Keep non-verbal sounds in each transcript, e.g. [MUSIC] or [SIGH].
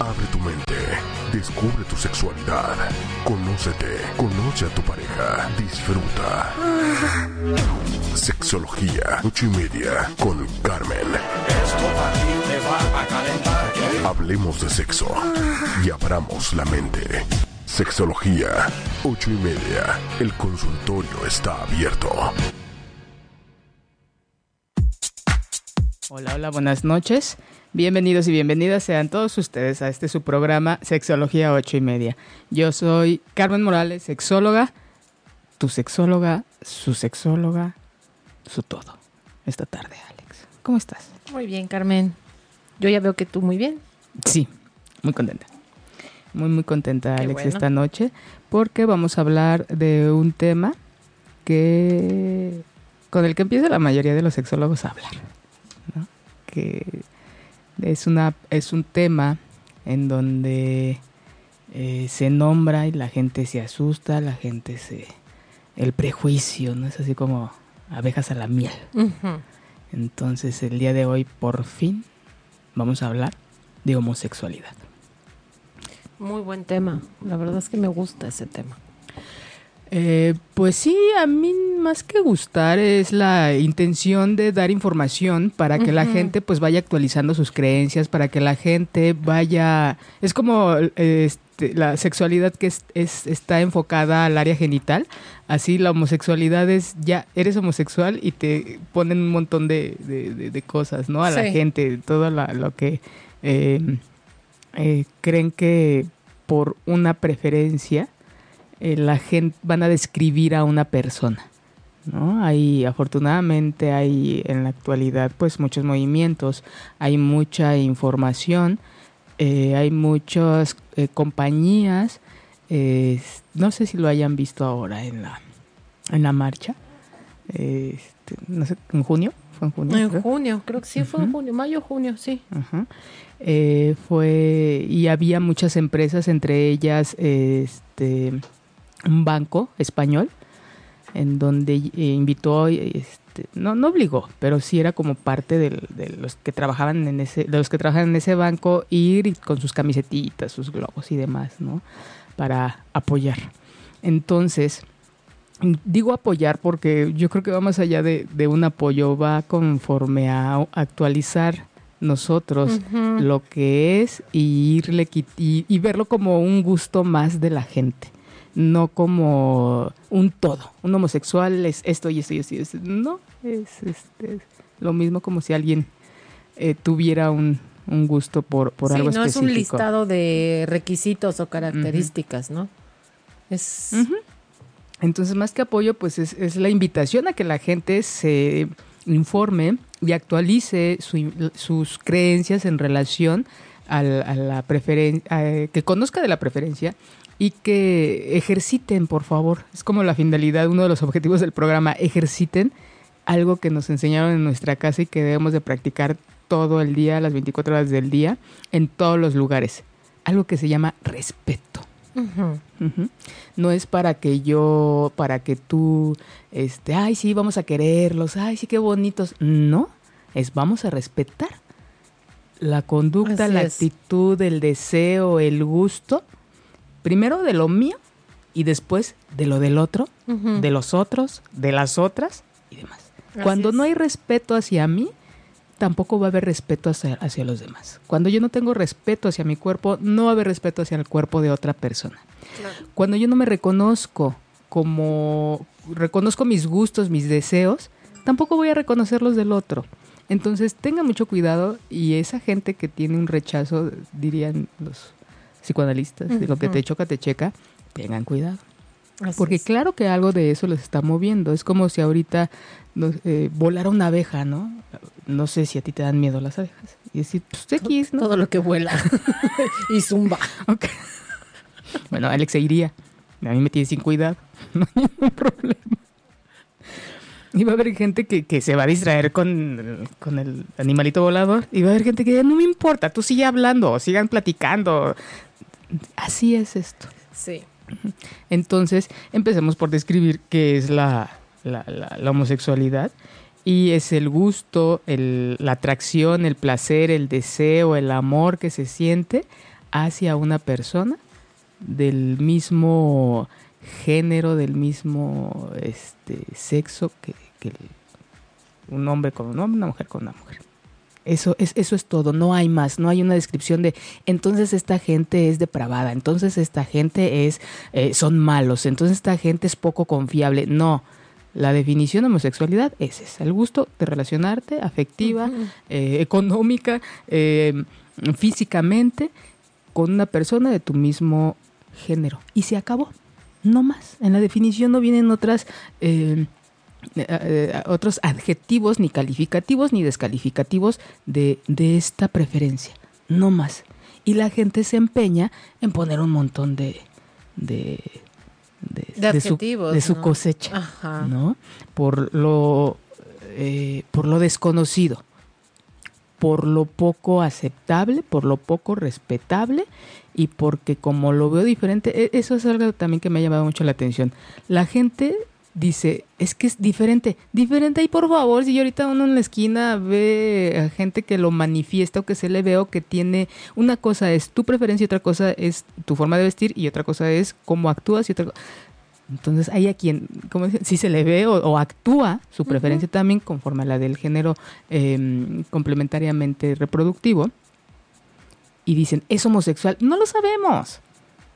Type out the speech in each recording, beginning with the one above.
Abre tu mente, descubre tu sexualidad, conócete, conoce a tu pareja, disfruta. Sexología, ocho y media, con Carmen. Hablemos de sexo y abramos la mente. Sexología, ocho y media. El consultorio está abierto. Hola, hola, buenas noches. Bienvenidos y bienvenidas sean todos ustedes a este su programa Sexología ocho y media. Yo soy Carmen Morales, sexóloga, tu sexóloga, su sexóloga, su todo. Esta tarde, Alex. ¿Cómo estás? Muy bien, Carmen. Yo ya veo que tú muy bien. Sí, muy contenta. Muy, muy contenta, Qué Alex, bueno. esta noche, porque vamos a hablar de un tema que con el que empieza la mayoría de los sexólogos a hablar, ¿no? Que es una es un tema en donde eh, se nombra y la gente se asusta, la gente se el prejuicio, ¿no? Es así como abejas a la miel. Entonces, el día de hoy por fin vamos a hablar de homosexualidad. Muy buen tema. La verdad es que me gusta ese tema. Eh, pues sí, a mí más que gustar es la intención de dar información para que la gente pues vaya actualizando sus creencias, para que la gente vaya... Es como este, la sexualidad que es, es- está enfocada al área genital, así la homosexualidad es ya eres homosexual y te ponen un montón de, de- de- de cosas, ¿no? A la gente, todo la- lo que eh, eh, creen que por una preferencia eh, la gente van a describir a una persona. ¿no? Hay, afortunadamente, hay en la actualidad pues muchos movimientos, hay mucha información, eh, hay muchas eh, compañías, eh, no sé si lo hayan visto ahora en la, en la marcha, este, no sé, en junio, fue en junio. En creo. junio, creo que sí fue en junio, mayo, junio, sí. Eh, fue y había muchas empresas, entre ellas este un banco español, en donde eh, invitó, este, no, no obligó, pero sí era como parte del- de los que trabajaban en ese, de los que trabajan en ese banco, ir con sus camisetitas, sus globos y demás, ¿no? Para apoyar. Entonces, digo apoyar porque yo creo que va más allá de, de un apoyo, va conforme a actualizar nosotros lo que es y irle y verlo como un gusto más de la gente, no como un todo. Un homosexual es esto y esto y esto. y esto. No, es, este, es lo mismo como si alguien eh, tuviera un, un gusto por, por sí, algo no es un específico. listado de requisitos o características, ¿no? Es. Entonces, más que apoyo, pues es, es la invitación a que la gente se informe y actualice su- sus creencias en relación a la preferencia, que conozca de la preferencia y que ejerciten, por favor. Es como la finalidad, uno de los objetivos del programa, ejerciten algo que nos enseñaron en nuestra casa y que debemos de practicar todo el día, las 24 horas del día, en todos los lugares. Algo que se llama respeto. No es para que yo, para que tú, este, ay, sí, vamos a quererlos, ay, sí, qué bonitos. No, es vamos a respetar la conducta, Así la es. actitud, el deseo, el gusto, primero de lo mío y después de lo del otro, de los otros, de las otras y demás. Así Cuando es. no hay respeto hacia mí, tampoco va a haber respeto hacia, hacia los demás. Cuando yo no tengo respeto hacia mi cuerpo, no va a haber respeto hacia el cuerpo de otra persona. Cuando yo no me reconozco como reconozco mis gustos, mis deseos, tampoco voy a reconocer los del otro. Entonces, tengan mucho cuidado y esa gente que tiene un rechazo, dirían los psicoanalistas, de lo que te choca, te checa, tengan cuidado. Así Porque es. claro que algo de eso les está moviendo. Es como si ahorita eh, volara una abeja, ¿no? No sé si a ti te dan miedo las abejas. Y decir, pues X, ¿no? todo lo que vuela [LAUGHS] [LAUGHS] y zumba. Bueno, Alex se iría. A mí me tiene sin cuidado. [LAUGHS] No hay ningún problema. [LAUGHS] Y va a haber gente que, que se va a distraer con, con el animalito volador. Y va a haber gente que no me importa, tú sigue hablando, sigan platicando. Así es esto. Sí. Entonces, empecemos por describir qué es la, la, la- la homosexualidad. Y es el gusto, el- la atracción, el placer, el deseo, el amor que se siente hacia una persona del mismo género, del mismo este, sexo que, que un hombre con un hombre, una mujer con una mujer. Eso es, eso es todo, no hay más, no hay una descripción de entonces esta gente es depravada, entonces esta gente es eh, son malos, entonces esta gente es poco confiable. No, la definición de homosexualidad es esa, el gusto de relacionarte afectiva, eh, económica, eh, físicamente con una persona de tu mismo género. Y se acabó, no más. En la definición no vienen otras... eh, eh, eh, otros adjetivos, ni calificativos, ni descalificativos de, de esta preferencia. No más. Y la gente se empeña en poner un montón de, de, de, De de su, adjetivos, de su ¿no? cosecha. Ajá. ¿no? Por lo, eh, por lo desconocido, por lo poco aceptable, por lo poco respetable y porque como lo veo diferente, e- eso es algo también que me ha llamado mucho la atención. La gente dice, es que es diferente, diferente y por favor, si ahorita uno en la esquina ve a gente que lo manifiesta o que se le ve o que tiene, una cosa es tu preferencia otra cosa es tu forma de vestir y otra cosa es cómo actúas y otra cosa... Entonces hay a quien, como dicen, si se le ve o, o actúa su preferencia también conforme a la del género eh, complementariamente reproductivo y dicen, es homosexual. No lo sabemos.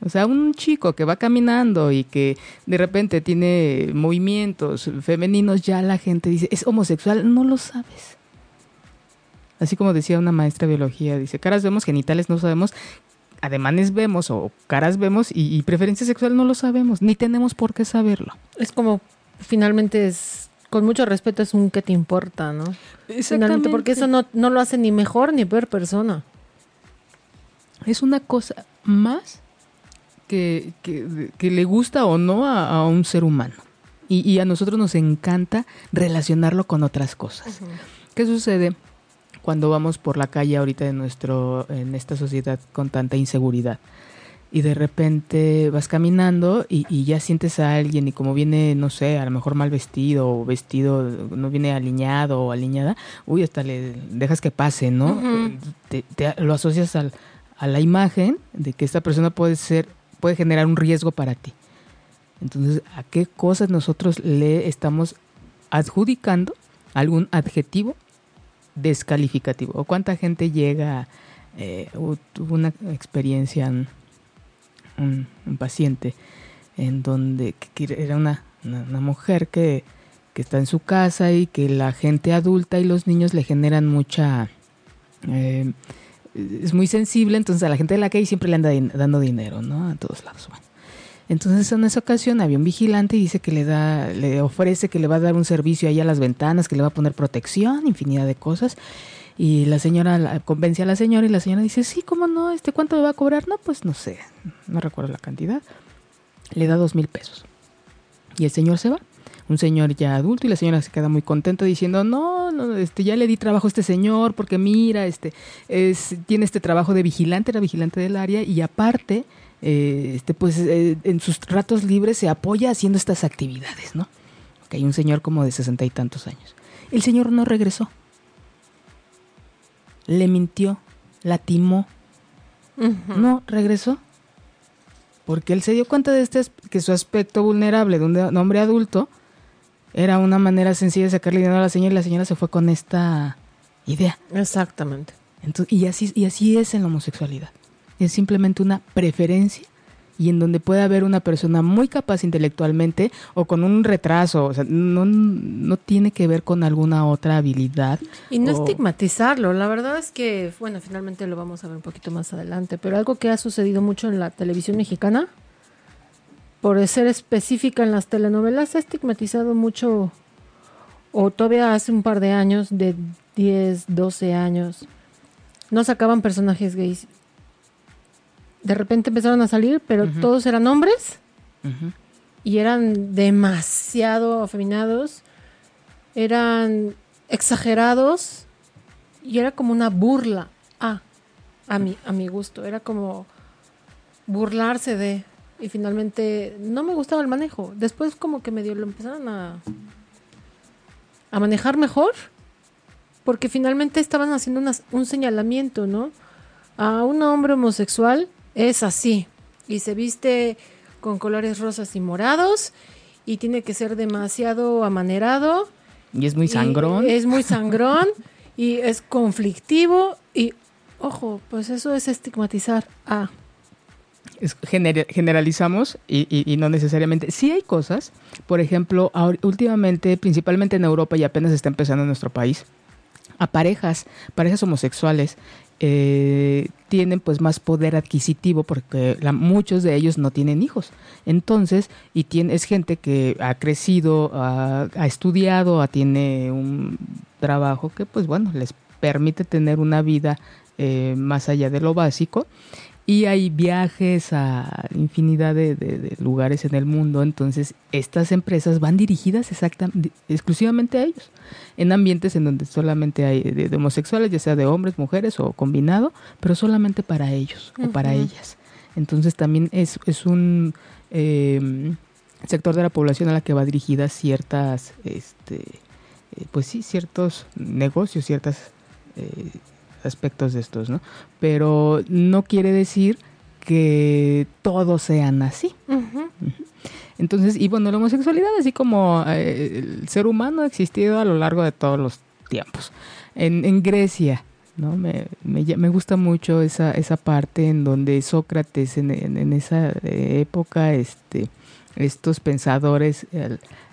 O sea, un chico que va caminando y que de repente tiene movimientos femeninos, ya la gente dice, es homosexual, no lo sabes. Así como decía una maestra de biología, dice, caras vemos, genitales no sabemos, ademanes vemos o caras vemos y, y preferencia sexual no lo sabemos, ni tenemos por qué saberlo. Es como, finalmente es, con mucho respeto, es un que te importa, ¿no? Finalmente, porque eso no, no lo hace ni mejor ni peor persona. es una cosa más que, que- que le gusta o no a, a un ser humano. Y, y a nosotros nos encanta relacionarlo con otras cosas. ¿Qué sucede cuando vamos por la calle ahorita en, nuestro, en esta sociedad con tanta inseguridad? Y de repente vas caminando y, y ya sientes a alguien y como viene, no sé, a lo mejor mal vestido o vestido, no viene alineado o alineada, uy, hasta le dejas que pase, ¿no? Ujú. Te- te- lo asocias al- a la imagen de que esta persona puede ser, puede generar un riesgo para ti. Entonces, ¿a qué cosas nosotros le estamos adjudicando algún adjetivo descalificativo? ¿O cuánta gente llega, eh, tuvo una experiencia, un, un- paciente, en donde era una, una, mujer que, que está en su casa y que la gente adulta y los niños le generan mucha... eh, es muy sensible, entonces a la gente de la calle siempre le anda dando dinero, ¿no? A todos lados. Bueno. Entonces en esa ocasión había un vigilante y dice que le da, le ofrece que le va a dar un servicio ahí a las ventanas, que le va a poner protección, infinidad de cosas. Y la señora la- convence a la señora y la señora dice, sí, ¿cómo no? Este, ¿Cuánto me va a cobrar? No, pues no sé, no recuerdo la cantidad. Le da dos mil pesos. Y el señor se va. Un señor ya adulto y la señora se queda muy contenta diciendo, no, no, este, ya le di trabajo a este señor porque mira, este, es, tiene este trabajo de vigilante, era vigilante del área y aparte, eh, este, pues eh, en sus ratos libres se apoya haciendo estas actividades, ¿no? Que hay un señor como de sesenta y tantos años. El señor no regresó. Le mintió, la timó, no regresó. Porque él se dio cuenta de este que su aspecto vulnerable de un, de un hombre adulto era una manera sencilla de sacarle dinero a la señora y la señora se fue con esta idea. Exactamente. Entonces, y, así, y así es en la homosexualidad. Es simplemente una preferencia y en donde puede haber una persona muy capaz intelectualmente o con un retraso, o sea, no, no tiene que ver con alguna otra habilidad. Y no o- estigmatizarlo, la verdad es que, bueno, finalmente lo vamos a ver un poquito más adelante, pero algo que ha sucedido mucho en la televisión mexicana, por ser específica en las telenovelas, se ha estigmatizado mucho, o todavía hace un par de años, de 10, 12 años, no sacaban personajes gays. De repente empezaron a salir, pero todos eran hombres y eran demasiado afeminados eran exagerados y era como una burla a, a, mi, a mi gusto. Era como burlarse de. Y finalmente no me gustaba el manejo. Después como que medio lo empezaron a, a manejar mejor. Porque finalmente estaban haciendo un señalamiento, ¿no? A un hombre homosexual es así. Y se viste con colores rosas y morados. Y tiene que ser demasiado amanerado. Y es muy sangrón. Es muy [LAUGHS] sangrón. y es conflictivo. Y, ojo, pues eso es estigmatizar a generalizamos y, no necesariamente. Sí hay cosas, por ejemplo, últimamente, principalmente en Europa y apenas está empezando en nuestro país, a parejas, parejas homosexuales, eh, tienen pues más poder adquisitivo porque muchos de ellos no tienen hijos. Entonces, y tiene, es gente que ha crecido, ha, ha estudiado, tiene un trabajo que pues bueno, les permite tener una vida eh, más allá de lo básico y hay viajes a infinidad de, lugares en el mundo, entonces estas empresas van dirigidas exactamente, exclusivamente a ellos, en ambientes en donde solamente hay de, homosexuales, ya sea de hombres, mujeres o combinado, pero solamente para ellos o para ellas. Entonces también es, es un em, sector de la población a la que va dirigida ciertas, este, eh, pues sí, ciertos negocios, ciertas... Eh, aspectos de estos, ¿no? Pero no quiere decir que todos sean así. Entonces, y bueno, la homosexualidad, así como eh, el ser humano, ha existido a lo largo de todos los tiempos. En, Grecia, ¿no? Me, me, gusta mucho esa, esa parte en donde Sócrates, en, en, esa época, este, estos pensadores,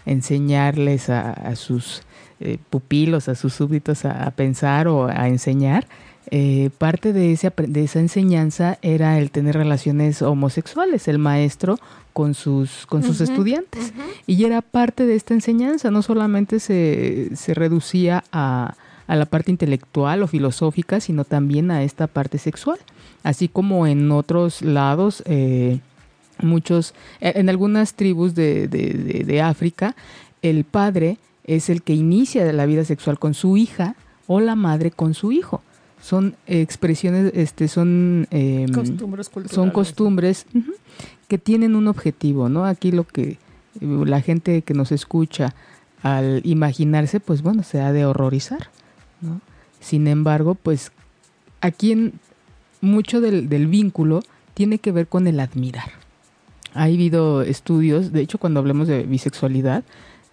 enseñarles a sus eh, pupilos, a sus súbditos a, pensar o a enseñar, eh, parte de, ese, de esa enseñanza era el tener relaciones homosexuales, el maestro con sus, con sus estudiantes. Y era parte de esta enseñanza, no solamente se, se reducía a, a, la parte intelectual o filosófica, sino también a esta parte sexual. Así como en otros lados, eh, muchos, en algunas tribus de, de, de África, el padre es el que inicia la vida sexual con su hija o la madre con su hijo. Son expresiones, este, son em, costumbres son costumbres que tienen un objetivo, ¿no? Aquí lo que la gente que nos escucha al imaginarse, pues bueno, se ha de horrorizar, ¿no? Sin embargo, pues aquí en mucho del, del vínculo tiene que ver con el admirar. Ha habido estudios, de hecho, cuando hablemos de bisexualidad,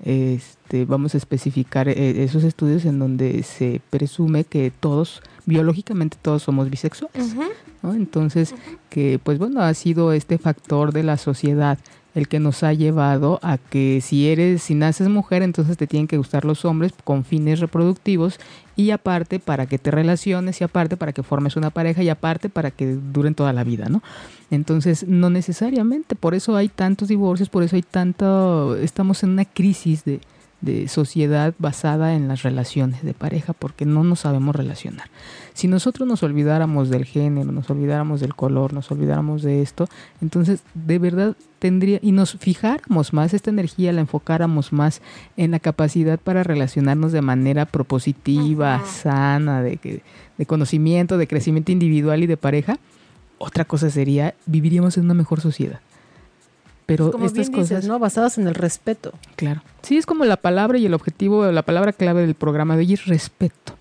este, vamos a especificar eh, esos estudios en donde se presume que todos, biológicamente todos somos bisexuales. Entonces, que pues bueno, ha sido este factor de la sociedad el que nos ha llevado a que si eres, si naces mujer, entonces te tienen que gustar los hombres con fines reproductivos y aparte para que te relaciones y aparte para que formes una pareja y aparte para que duren toda la vida, ¿no? Entonces, no necesariamente, por eso hay tantos divorcios, por eso hay tanto, estamos en una crisis de, de sociedad basada en las relaciones de pareja porque no nos sabemos relacionar. Si nosotros nos olvidáramos del género, nos olvidáramos del color, nos olvidáramos de esto, entonces de verdad tendría y nos fijáramos más esta energía, la enfocáramos más en la capacidad para relacionarnos de manera propositiva, sana, de, de conocimiento, de crecimiento individual y de pareja, otra cosa sería viviríamos en una mejor sociedad. Pero estas cosas, ¿no? Basadas en el respeto. Claro. Sí, es como la palabra y el objetivo, la palabra clave del programa de hoy es respeto.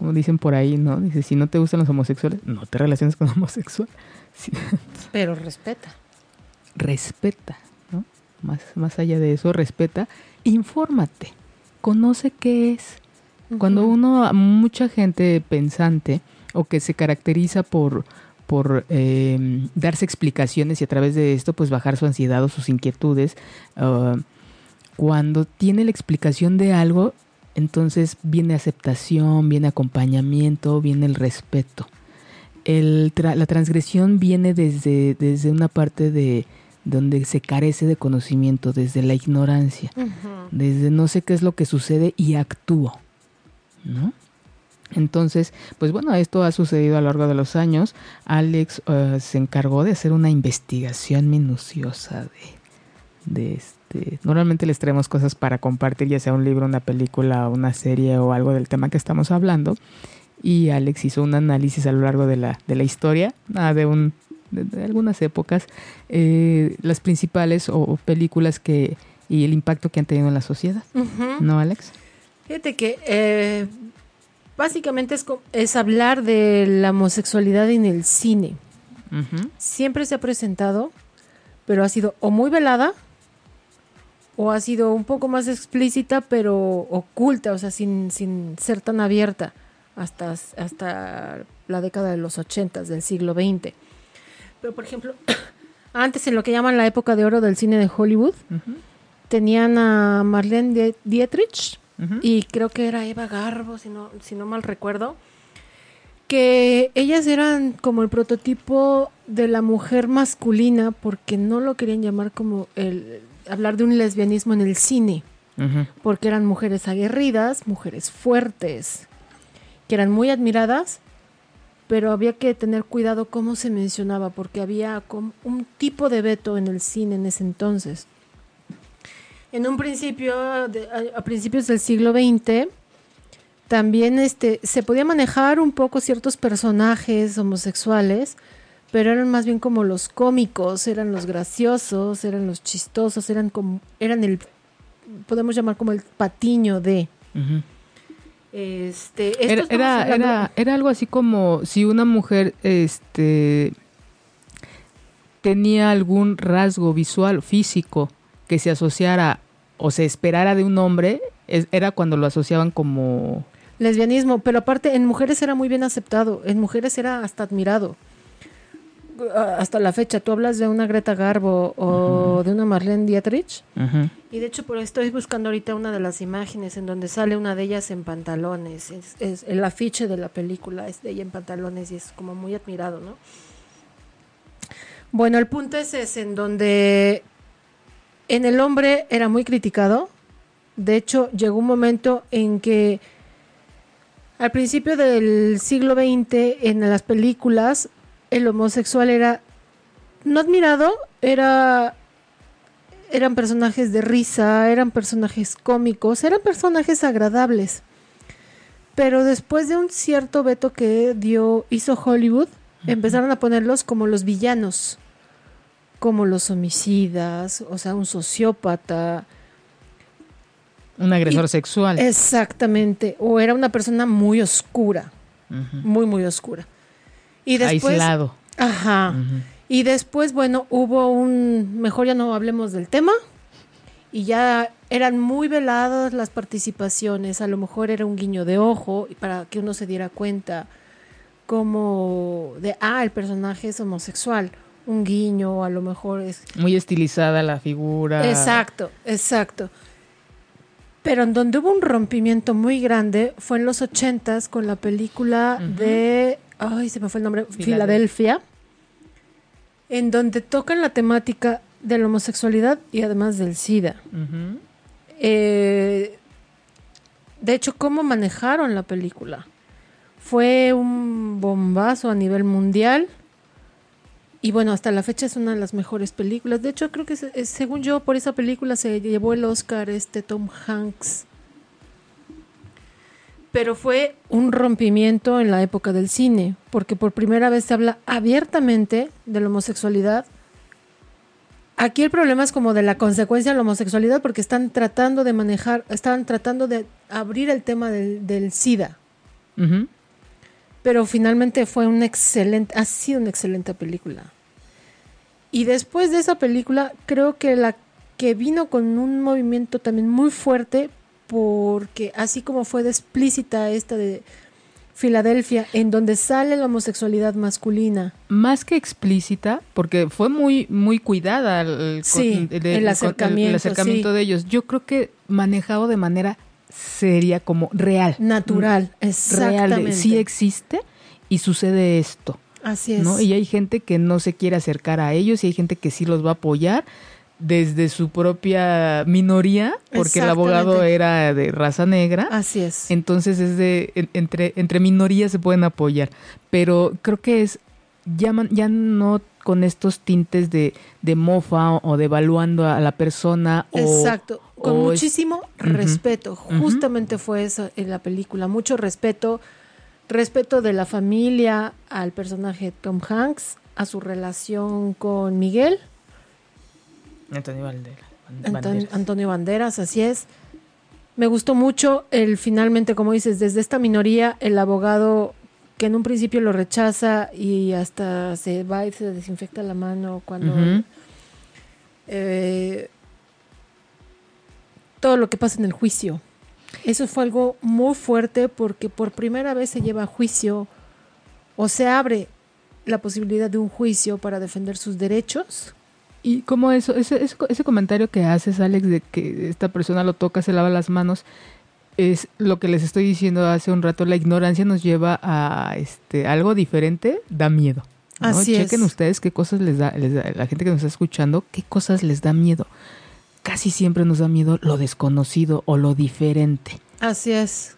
Como dicen por ahí, ¿no? Dice, si no te gustan los homosexuales, no te relaciones con [LAUGHS] homosexual. Pero respeta. Respeta, ¿no? Más, más allá de eso, respeta. Infórmate. Conoce qué es. Cuando uno, mucha gente pensante o que se caracteriza por por em, darse explicaciones y a través de esto pues bajar su ansiedad o sus inquietudes. Ah, cuando tiene la explicación de algo, entonces viene aceptación, viene acompañamiento, viene el respeto. la transgresión viene desde, desde una parte de donde se carece de conocimiento, desde la ignorancia, desde no sé qué es lo que sucede y actúo, ¿no? Entonces, pues bueno, esto ha sucedido a lo largo de los años. Alex eh, se encargó de hacer una investigación minuciosa de, este, normalmente les traemos cosas para compartir, ya sea un libro, una película, una serie o algo del tema que estamos hablando. Y Alex hizo un análisis a lo largo de la, de la historia, ah, de, un, de, algunas épocas, eh, las principales o, películas que y el impacto que han tenido en la sociedad. ¿No, Alex? Fíjate que eh, básicamente es, es hablar de la homosexualidad en el cine. Siempre se ha presentado, pero ha sido o muy velada o ha sido un poco más explícita, pero oculta, o sea, sin, sin ser tan abierta hasta, hasta la década de los ochentas del siglo XX. Pero, por ejemplo, [COUGHS] antes en lo que llaman la época de oro del cine de Hollywood, tenían a Marlene Dietrich, y creo que era Eva Garbo, si no, si no mal recuerdo, que ellas eran como el prototipo de la mujer masculina porque no lo querían llamar como el hablar de un lesbianismo en el cine, porque eran mujeres aguerridas, mujeres fuertes, que eran muy admiradas, pero había que tener cuidado cómo se mencionaba, porque había un tipo de veto en el cine en ese entonces. En un principio, a, principios del siglo XX, también este, se podía manejar un poco ciertos personajes homosexuales, pero eran más bien como los cómicos, eran los graciosos, eran los chistosos, eran como, eran el, podemos llamar como el patiño de. Este, era, era, era, algo así como si una mujer, este, tenía algún rasgo visual, físico, que se asociara o se esperara de un hombre, era cuando lo asociaban como... Lesbianismo, pero aparte en mujeres era muy bien aceptado, en mujeres era hasta admirado. Hasta la fecha, tú hablas de una Greta Garbo o de una Marlene Dietrich. Y de hecho, por estoy buscando ahorita una de las imágenes en donde sale una de ellas en pantalones. Es, el afiche de la película es de ella en pantalones y es como muy admirado, ¿no? Bueno, el punto es ese, en donde en el hombre era muy criticado. De hecho, llegó un momento en que al principio del siglo XX, en las películas, el homosexual era no admirado, era eran personajes de risa, eran personajes cómicos, eran personajes agradables. Pero después de un cierto veto que dio hizo Hollywood, empezaron a ponerlos como los villanos como los homicidas, o sea, un sociópata. Un agresor sexual. Exactamente, o era una persona muy oscura, muy, muy oscura. Y después, Aislado. Ajá. Y después, bueno, hubo un, mejor ya no hablemos del tema, y ya eran muy veladas las participaciones, a lo mejor era un guiño de ojo para que uno se diera cuenta como de, ah, el personaje es homosexual un guiño, a lo mejor es... Muy estilizada la figura. Exacto, exacto. Pero en donde hubo un rompimiento muy grande fue en los ochentas con la película de... Ay, se me fue el nombre. Filadelfia. En donde tocan la temática de la homosexualidad y además del SIDA. Eh, de hecho, ¿cómo manejaron la película? Fue un bombazo a nivel mundial y bueno, hasta la fecha es una de las mejores películas. De hecho, creo que según yo, por esa película se llevó el Oscar este Tom Hanks. Pero fue un rompimiento en la época del cine, porque por primera vez se habla abiertamente de la homosexualidad. Aquí el problema es como de la consecuencia de la homosexualidad, porque están tratando de manejar, están tratando de abrir el tema del, SIDA pero finalmente fue un excelente, ha sido una excelente película. Y después de esa película, creo que la que vino con un movimiento también muy fuerte, porque así como fue de explícita esta de Filadelfia, en donde sale la homosexualidad masculina. Más que explícita, porque fue muy, muy cuidada el, el acercamiento, acercamiento de ellos. Yo creo que manejado de manera sería como real. Natural, mm, exactamente. Real, sí existe y sucede esto. Así es. ¿no? Y hay gente que no se quiere acercar a ellos y hay gente que sí los va a apoyar desde su propia minoría, porque el abogado era de raza negra. Así es. Entonces es de entre entre minorías se pueden apoyar, pero creo que es ya ya no con estos tintes de, de mofa o, devaluando a la persona. Exacto, con muchísimo respeto. Justamente fue eso en la película, mucho respeto, respeto de la familia al personaje Tom Hanks, a su relación con Miguel. Antonio Banderas. Antonio Banderas, así es. Me gustó mucho el finalmente, como dices, desde esta minoría, el abogado que en un principio lo rechaza y hasta se va y se desinfecta la mano cuando... Eh, todo lo que pasa en el juicio. Eso fue algo muy fuerte porque por primera vez se lleva a juicio o se abre la posibilidad de un juicio para defender sus derechos. Y como eso, ese, ese comentario que haces, Alex, de que esta persona lo toca, se lava las manos, es lo que les estoy diciendo hace un rato, la ignorancia nos lleva a este algo diferente, da miedo. Así Chequen ustedes qué cosas les da, la gente que nos está escuchando, qué cosas les da miedo. Casi siempre nos da miedo lo desconocido o lo diferente. Así es.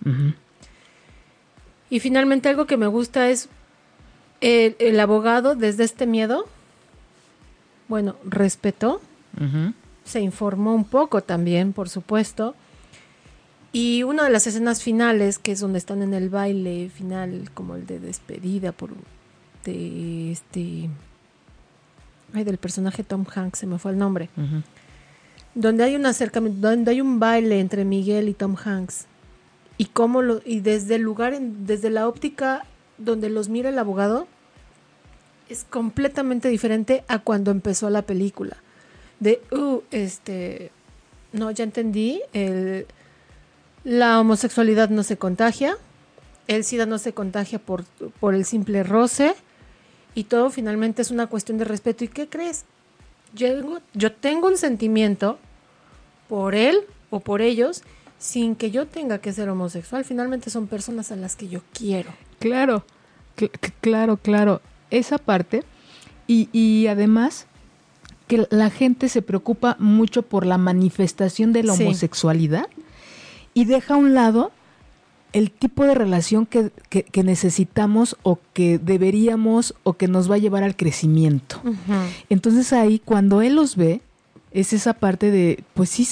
Y finalmente algo que me gusta es el, abogado desde este miedo, bueno, respetó, se informó un poco también, por supuesto, y una de las escenas finales, que es donde están en el baile final, como el de despedida por de este ay del personaje Tom Hanks, se me fue el nombre. Donde hay un acercamiento, donde hay un baile entre Miguel y Tom Hanks. Y cómo lo y desde el lugar desde la óptica donde los mira el abogado es completamente diferente a cuando empezó la película. De uh, este no, ya entendí, el la homosexualidad no se contagia, el SIDA no se contagia por, por el simple roce y todo finalmente es una cuestión de respeto. ¿Y qué crees? Yo, yo tengo un sentimiento por él o por ellos sin que yo tenga que ser homosexual. Finalmente son personas a las que yo quiero. Claro, claro, claro. Esa parte. Y, y, además que la gente se preocupa mucho por la manifestación de la homosexualidad y deja a un lado el tipo de relación que, necesitamos o que deberíamos o que nos va a llevar al crecimiento. Entonces ahí cuando él los ve, es esa parte de, pues sí,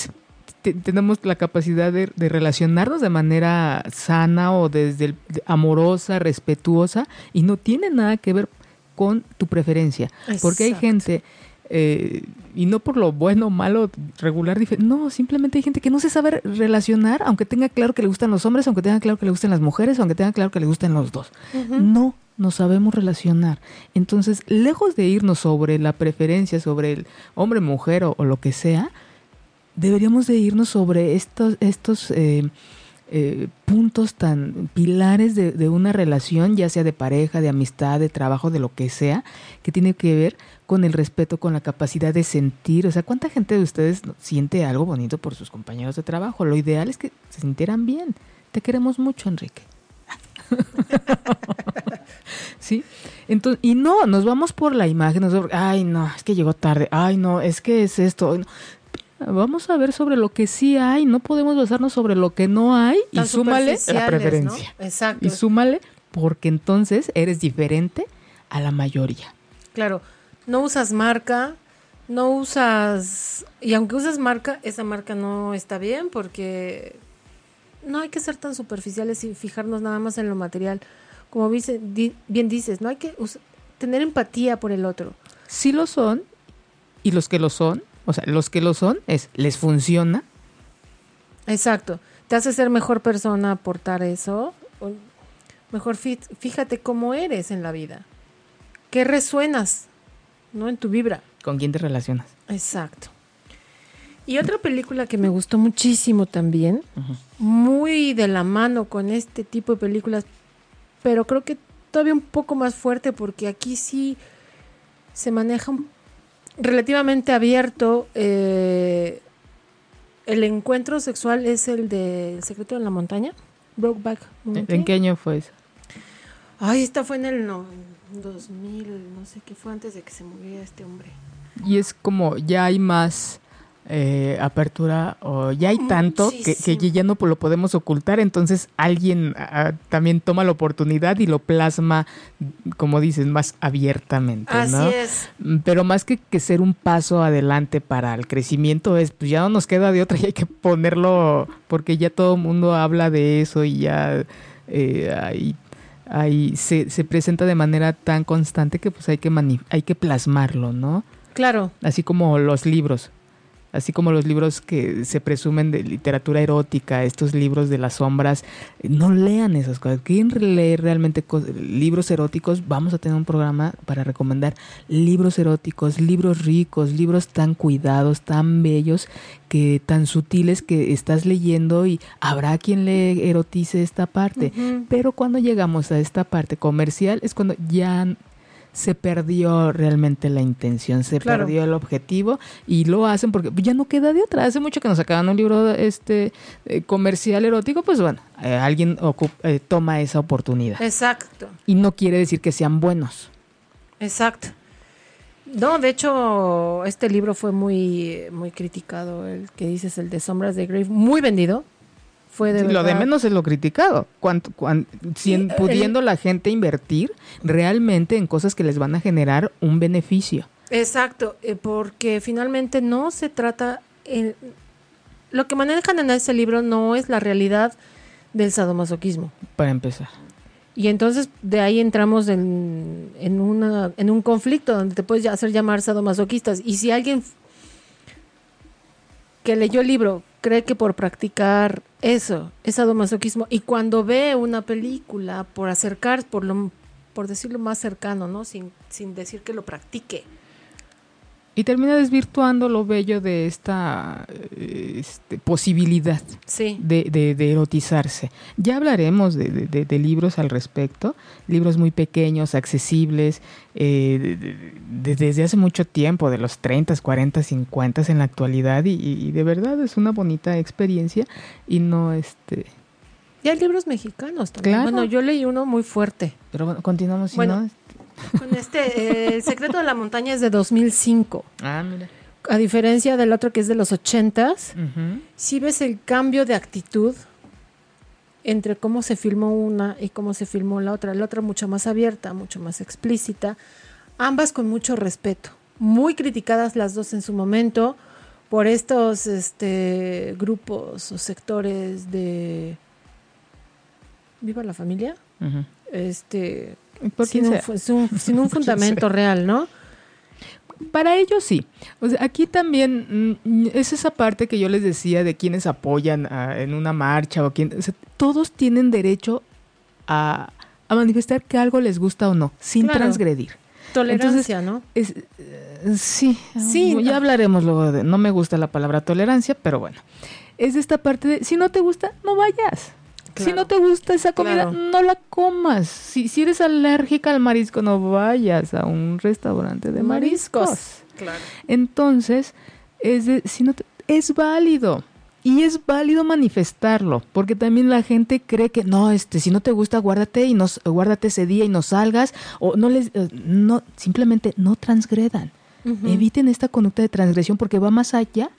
tenemos la capacidad de, relacionarnos de manera sana o desde amorosa, respetuosa, y no tiene nada que ver con tu preferencia. Porque hay gente eh, y no por lo bueno, malo, regular, no, simplemente hay gente que no se sabe relacionar, aunque tenga claro que le gustan los hombres, aunque tenga claro que le gustan las mujeres, aunque tenga claro que le gustan los dos. No nos sabemos relacionar. Entonces, lejos de irnos sobre la preferencia, sobre el hombre, mujer o, lo que sea, deberíamos de irnos sobre estos, estos eh, eh, puntos tan pilares de, una relación, ya sea de pareja, de amistad, de trabajo, de lo que sea, que tiene que ver con el respeto, con la capacidad de sentir. O sea, ¿cuánta gente de ustedes siente algo bonito por sus compañeros de trabajo? Lo ideal es que se sintieran bien. Te queremos mucho, Enrique. [LAUGHS] ¿Sí? Entonces, y no, nos vamos por la imagen, ay no, es que llegó tarde, ay no, es que es esto. Vamos a ver sobre lo que sí hay, no podemos basarnos sobre lo que no hay y súmale la preferencia. Exacto. Y súmale porque entonces eres diferente a la mayoría. Claro, no usas marca, no usas, y aunque uses marca, esa marca no está bien porque no hay que ser tan superficiales y fijarnos nada más en lo material. Como bien dices, no hay que tener empatía por el otro. Sí lo son, y los que lo son o sea, los que lo son es, les funciona. Exacto. Te hace ser mejor persona aportar eso. Mejor fíjate cómo eres en la vida. ¿Qué resuenas? ¿No? En tu vibra. ¿Con quién te relacionas? Exacto. Y otra película que me gustó muchísimo también, muy de la mano con este tipo de películas, pero creo que todavía un poco más fuerte porque aquí sí se maneja un relativamente abierto. Eh, el encuentro sexual es el de El secreto de la montaña, Brokeback ¿En qué año fue eso? Ay, esta fue en el 2000, no sé qué fue antes de que se muriera este hombre. Y es como ya hay más eh, apertura o ya hay Mm, tanto que, ya no lo podemos ocultar, entonces alguien también toma la oportunidad y lo plasma, como dices, más abiertamente, Así ¿no? es. Mm, Pero más que, que ser un paso adelante para el crecimiento es, pues ya no nos queda de otra y hay que ponerlo, porque ya todo el mundo habla de eso y ya eh, hay, hay- se, se presenta de manera tan constante que pues hay que, mani- hay que plasmarlo, ¿no? Claro. Así como los libros. Así como los libros que se presumen de literatura erótica, estos libros de las sombras, no lean esas cosas. ¿Quieren leer realmente libros eróticos? Vamos a tener un programa para recomendar libros eróticos, libros ricos, libros tan cuidados, tan bellos, que tan sutiles que estás leyendo y habrá quien le erotice esta parte. Pero cuando llegamos a esta parte comercial es cuando ya se perdió realmente la intención, se Claro. perdió el objetivo y lo hacen porque ya no queda de otra. Hace mucho que nos sacaban un libro este eh, comercial erótico, pues bueno, eh, alguien eh, toma esa oportunidad Exacto. y no quiere decir que sean buenos. Exacto. No, de hecho, este libro fue muy, muy criticado, el que dices, el de Sombras de Grave, muy vendido. Fue de Sí, lo de menos es lo criticado. Cuanto, cuan- si en- Sí, pudiendo la gente invertir realmente en cosas que les van a generar un beneficio. Exacto, eh, porque finalmente no se trata... eh, lo que manejan en ese libro no es la realidad del sadomasoquismo. Para empezar. Y entonces de ahí entramos en, en, una, en un conflicto donde te puedes hacer llamar sadomasoquistas. Y si alguien que leyó el libro cree que por practicar eso es sadomasoquismo y cuando ve una película por acercar, por lo por decirlo más cercano, ¿no? Sin, sin decir que lo practique. Y termina desvirtuando lo bello de esta este, posibilidad Sí. de, de- de erotizarse. Ya hablaremos de, libros al respecto, libros muy pequeños, accesibles, eh, de- de- de- desde hace mucho tiempo, de los 30, 40, 50 en la actualidad, y, de verdad es una bonita experiencia y no este... Y hay libros mexicanos también. Claro. Bueno, yo leí uno muy fuerte. Pero bueno, continuamos. Bueno. no, Con este, eh, El secreto de la montaña es de 2005. Ah, mira. A diferencia del otro que es de los 80s, Ujú. si ves el cambio de actitud entre cómo se filmó una y cómo se filmó la otra. La otra mucho más abierta, mucho más explícita. Ambas con mucho respeto. Muy criticadas las dos en su momento por estos este, grupos o sectores de... Viva la familia. Este, sin, un, sin un- [LAUGHS] sin fundamento real, ¿no? Para ellos sí. O sea, aquí también mm, es esa parte que yo les decía de quienes apoyan ah, en una marcha o quien, o sea, todos tienen derecho a, a manifestar que algo les gusta o no, sin Claro. transgredir. Tolerancia, ¿no? Es, eh, sí, Sí, ya no. hablaremos luego de, no me gusta la palabra tolerancia, pero bueno, es esta parte de, si no te gusta, no vayas. Si no te gusta esa comida, Claro. no la comas. Si, si eres alérgica al marisco, no vayas a un restaurante de mariscos. Claro. Entonces, es, de- si no te- es válido. Y es válido manifestarlo, porque también la gente cree que no, este, si no te gusta, guárdate y nos, guárdate ese día y no salgas, o no les, eh, no, simplemente no transgredan. Eviten esta conducta de transgresión porque va más allá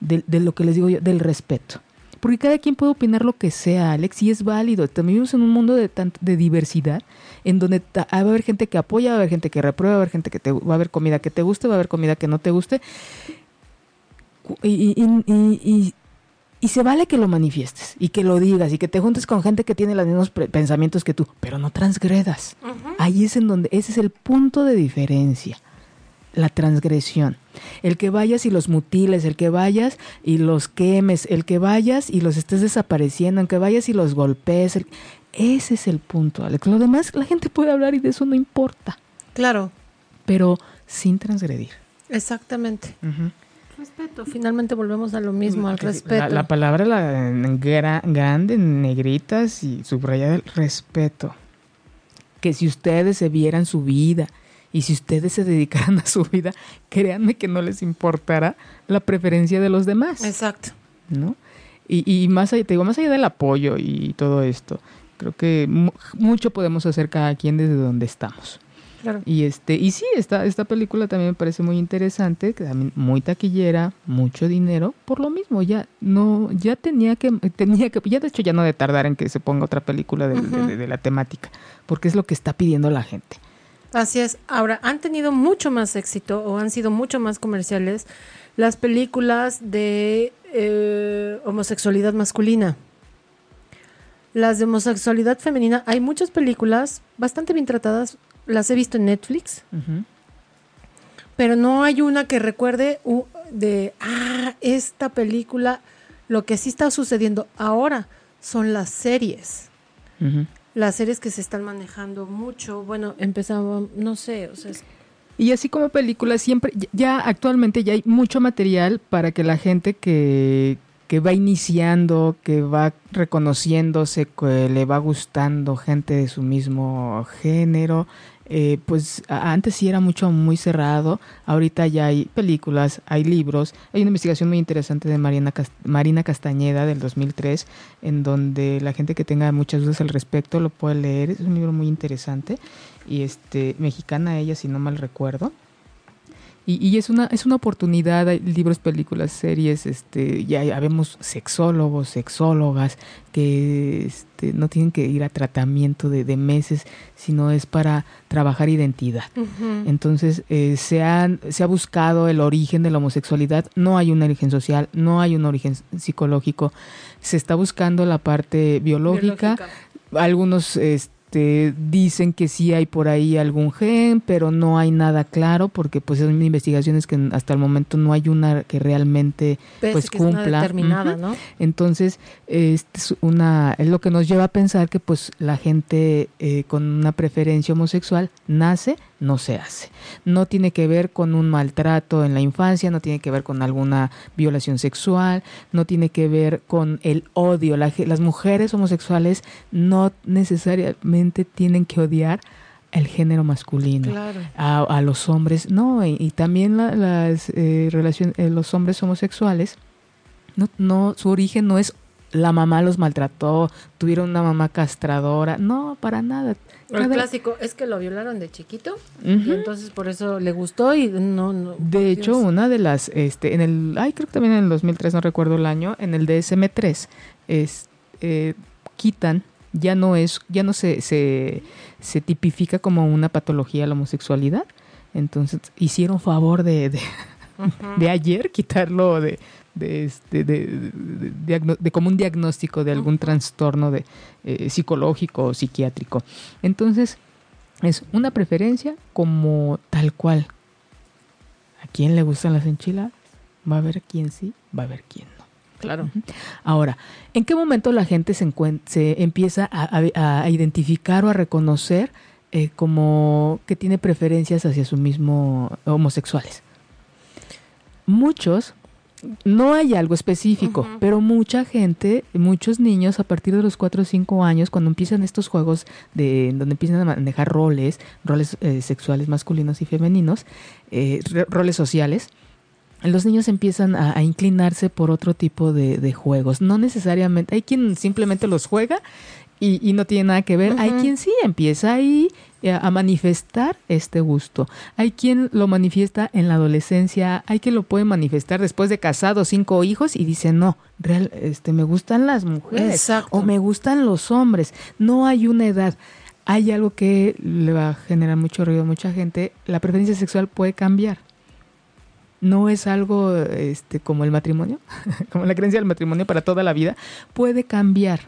de, de lo que les digo yo, del respeto. Porque cada quien puede opinar lo que sea, Alex, y es válido. También vivimos en un mundo de, de diversidad, en donde va a haber gente que apoya, va a haber gente que reprueba, va a haber gente que te, va a haber comida que te guste, va a haber comida que no te guste. Y, y- y- y- y- y se vale que lo manifiestes y que lo digas y que te juntes con gente que tiene los mismos pensamientos que tú, pero no transgredas. Ujú. Ahí es en donde, ese es el punto de diferencia, la transgresión. El que vayas y los mutiles, el que vayas y los quemes, el que vayas y los estés desapareciendo, el que vayas y los golpees. el- ese es el punto, Alex. Lo demás, la gente puede hablar y de eso no importa, Claro, pero sin transgredir. exactamente. Respeto, finalmente volvemos a lo mismo, al Que sí, respeto. La, la palabra la, en gra- grande, en negritas y subrayada, el respeto. Que si ustedes se vieran su vida y si ustedes se dedicaran [LAUGHS] a su vida, créanme que no les importará la preferencia de los demás, Exacto. ¿no? Y, y más allá, te digo, más allá del apoyo y todo esto, creo que mu- mucho podemos hacer cada quien desde donde estamos. Claro. Y este, y sí, esta, esta película también me parece muy interesante, que también muy taquillera, mucho dinero, por lo mismo, ya no, ya tenía que, tenía que, ya de hecho ya no de tardar en que se ponga otra película de, de- de- de la temática, porque es lo que está pidiendo la gente. Así es. Ahora, han tenido mucho más éxito o han sido mucho más comerciales las películas de eh, homosexualidad masculina. Las de homosexualidad femenina, hay muchas películas bastante bien tratadas, las he visto en Netflix, pero no hay una que recuerde uh, de, ah, esta película, lo que sí está sucediendo ahora son las series Ujú. Las series que se están manejando mucho, bueno, empezaba, no sé, o sea, es- Y así como películas, siempre, ya- ya actualmente ya hay mucho material para que la gente que, que va iniciando, que va reconociéndose, que le va gustando gente de su mismo género, eh, pues antes sí era mucho muy cerrado, ahorita ya hay películas, hay libros, hay una investigación muy interesante de Marina Castañeda del 2003, en donde la gente que tenga muchas dudas al respecto lo puede leer, es un libro muy interesante y este mexicana ella si no mal recuerdo y, y es una es una oportunidad hay libros películas series este ya ya vemos sexólogos sexólogas que este, no tienen que ir a tratamiento de, de meses sino es para trabajar identidad. Entonces eh, se, han, se ha buscado el origen de la homosexualidad, no hay un origen social, no hay un origen psicológico, se está buscando la parte biológica, algunos este, dicen que sí hay por ahí algún gen, pero no hay nada claro porque pues son investigaciones que hasta el momento no hay una que realmente Pese pues que es una cumpla. determinada, Ujú. ¿no? Entonces, este es una es lo que nos lleva a pensar que pues la gente eh, con una preferencia homosexual nace, no se hace. No tiene que ver con un maltrato en la infancia, no tiene que ver con alguna violación sexual, no tiene que ver con el odio. La las mujeres homosexuales no necesariamente tienen que odiar el género masculino Claro. a, a los hombres, no, y, y también la- las eh, relacion- eh, los hombres homosexuales, no, no, su origen no es la mamá los maltrató, tuvieron una mamá castradora, no, para nada. El Cada- clásico es que lo violaron de chiquito y entonces por eso le gustó y no, De hecho, una de las, este, en el, ay, creo que también en el 2003, no recuerdo el año, en el DSM-3, es, eh, quitan, ya no es, ya no se, se, se tipifica como una patología la homosexualidad, entonces hicieron favor de, de, de ayer quitarlo de, de, este, de, de- como un diagnóstico de algún trastorno de, eh, psicológico o psiquiátrico. Entonces, es una preferencia como tal cual. ¿A quién le gustan las enchiladas? Va a haber quien sí, va a haber quien no. Claro. Ahora, ¿en qué momento la gente se, se empieza a, a- a identificar o a reconocer eh, como que tiene preferencias hacia su mismo homosexuales? Muchos, no hay algo específico, pero mucha gente, muchos niños a partir de los 4 o 5 años, cuando empiezan estos juegos de donde empiezan a manejar roles, roles eh, sexuales masculinos y femeninos, eh, roles sociales, los niños empiezan a, a inclinarse por otro tipo de, de juegos. No necesariamente, hay quien simplemente los juega y, y no tiene nada que ver. Hay quien sí empieza ahí eh, a manifestar este gusto. Hay quien lo manifiesta en la adolescencia, hay quien lo puede manifestar después de casado, cinco hijos y dice, no, real, este, me gustan las mujeres Exacto. o me gustan los hombres. No hay una edad. Hay algo que le va a generar mucho ruido a mucha gente. La preferencia sexual puede cambiar no es algo este como el matrimonio, [LAUGHS] como la creencia del matrimonio para toda la vida, puede cambiar.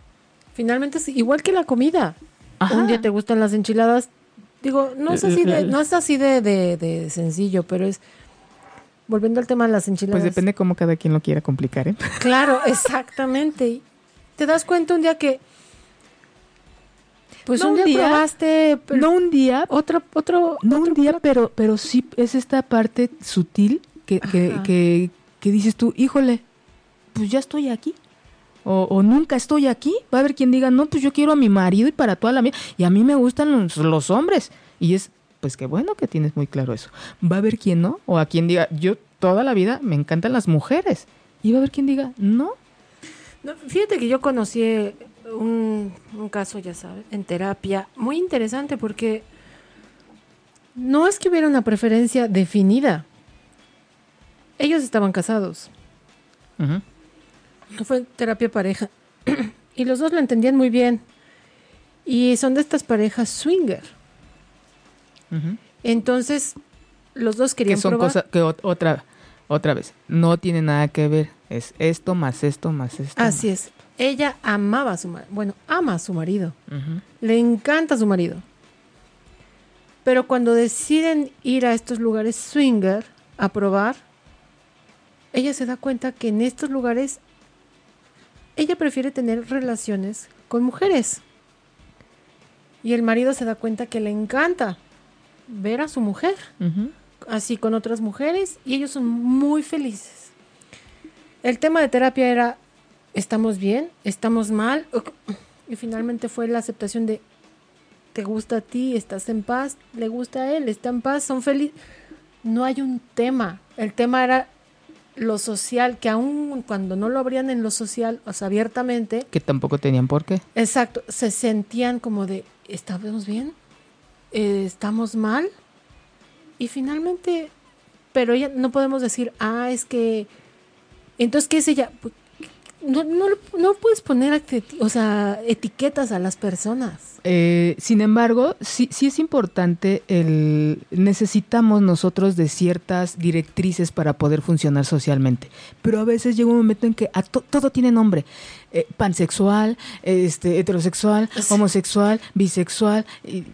Finalmente es igual que la comida. Ajá. Un día te gustan las enchiladas. Digo, no es así de, La- no es así de, de, de sencillo, pero es volviendo al tema de las enchiladas. Pues depende cómo cada quien lo quiera complicar, ¿eh? Claro, [LAUGHS] exactamente. Y Te das cuenta un día que pues No un un día, día, probaste pero No un día, otro otro no otro un día, plato. pero pero sí es esta parte sutil que que, que, que dices tú, híjole, pues ya estoy aquí. O, o nunca estoy aquí. Va a haber quien diga, no, pues yo quiero a mi marido y para toda la vida. Y a mí me gustan los, los hombres. Y es, pues qué bueno que tienes muy claro eso. Va a haber quien no. O a quien diga, yo toda la vida me encantan las mujeres. Y va a haber quien diga, no. No, fíjate que yo conocí un, un caso, ya sabes, en terapia, muy interesante porque No es que hubiera una preferencia definida. Ellos estaban casados. Ujú. Fue terapia pareja. [CLEARS THROAT] y los dos lo entendían muy bien. Y son de estas parejas swinger. Entonces, los dos Que querían son probar. cosas que ot- otra, otra vez, no tiene nada que ver. Es esto más esto más esto. Así es. Ella amaba a su marido. Bueno, ama a su marido. Le encanta a su marido. Pero cuando deciden ir a estos lugares swinger a probar, ella se da cuenta que en estos lugares ella prefiere tener relaciones con mujeres. Y el marido se da cuenta que le encanta ver a su mujer así con otras mujeres y ellos son muy felices. El tema de terapia era, ¿estamos bien? ¿Estamos mal? Y finalmente fue la aceptación de, ¿te gusta a ti? ¿Estás en paz? ¿Le gusta a él? ¿Está en paz? ¿Son felices? No hay un tema. El tema era lo social, que aún cuando no lo abrían en lo social, o sea, abiertamente, Que tampoco tenían por qué. Exacto, se sentían como de, ¿estamos bien? Eh, ¿Estamos mal? Y finalmente, pero ella no podemos decir, ah, es que, entonces, ¿qué es ella? No, no, no puedes poner, o sea, etiquetas a las personas. Eh, sin embargo, sí, sí es importante el necesitamos nosotros de ciertas directrices para poder funcionar socialmente. Pero a veces llega un momento en que a to- todo tiene nombre. Eh, pansexual, este, heterosexual, homosexual, bisexual. y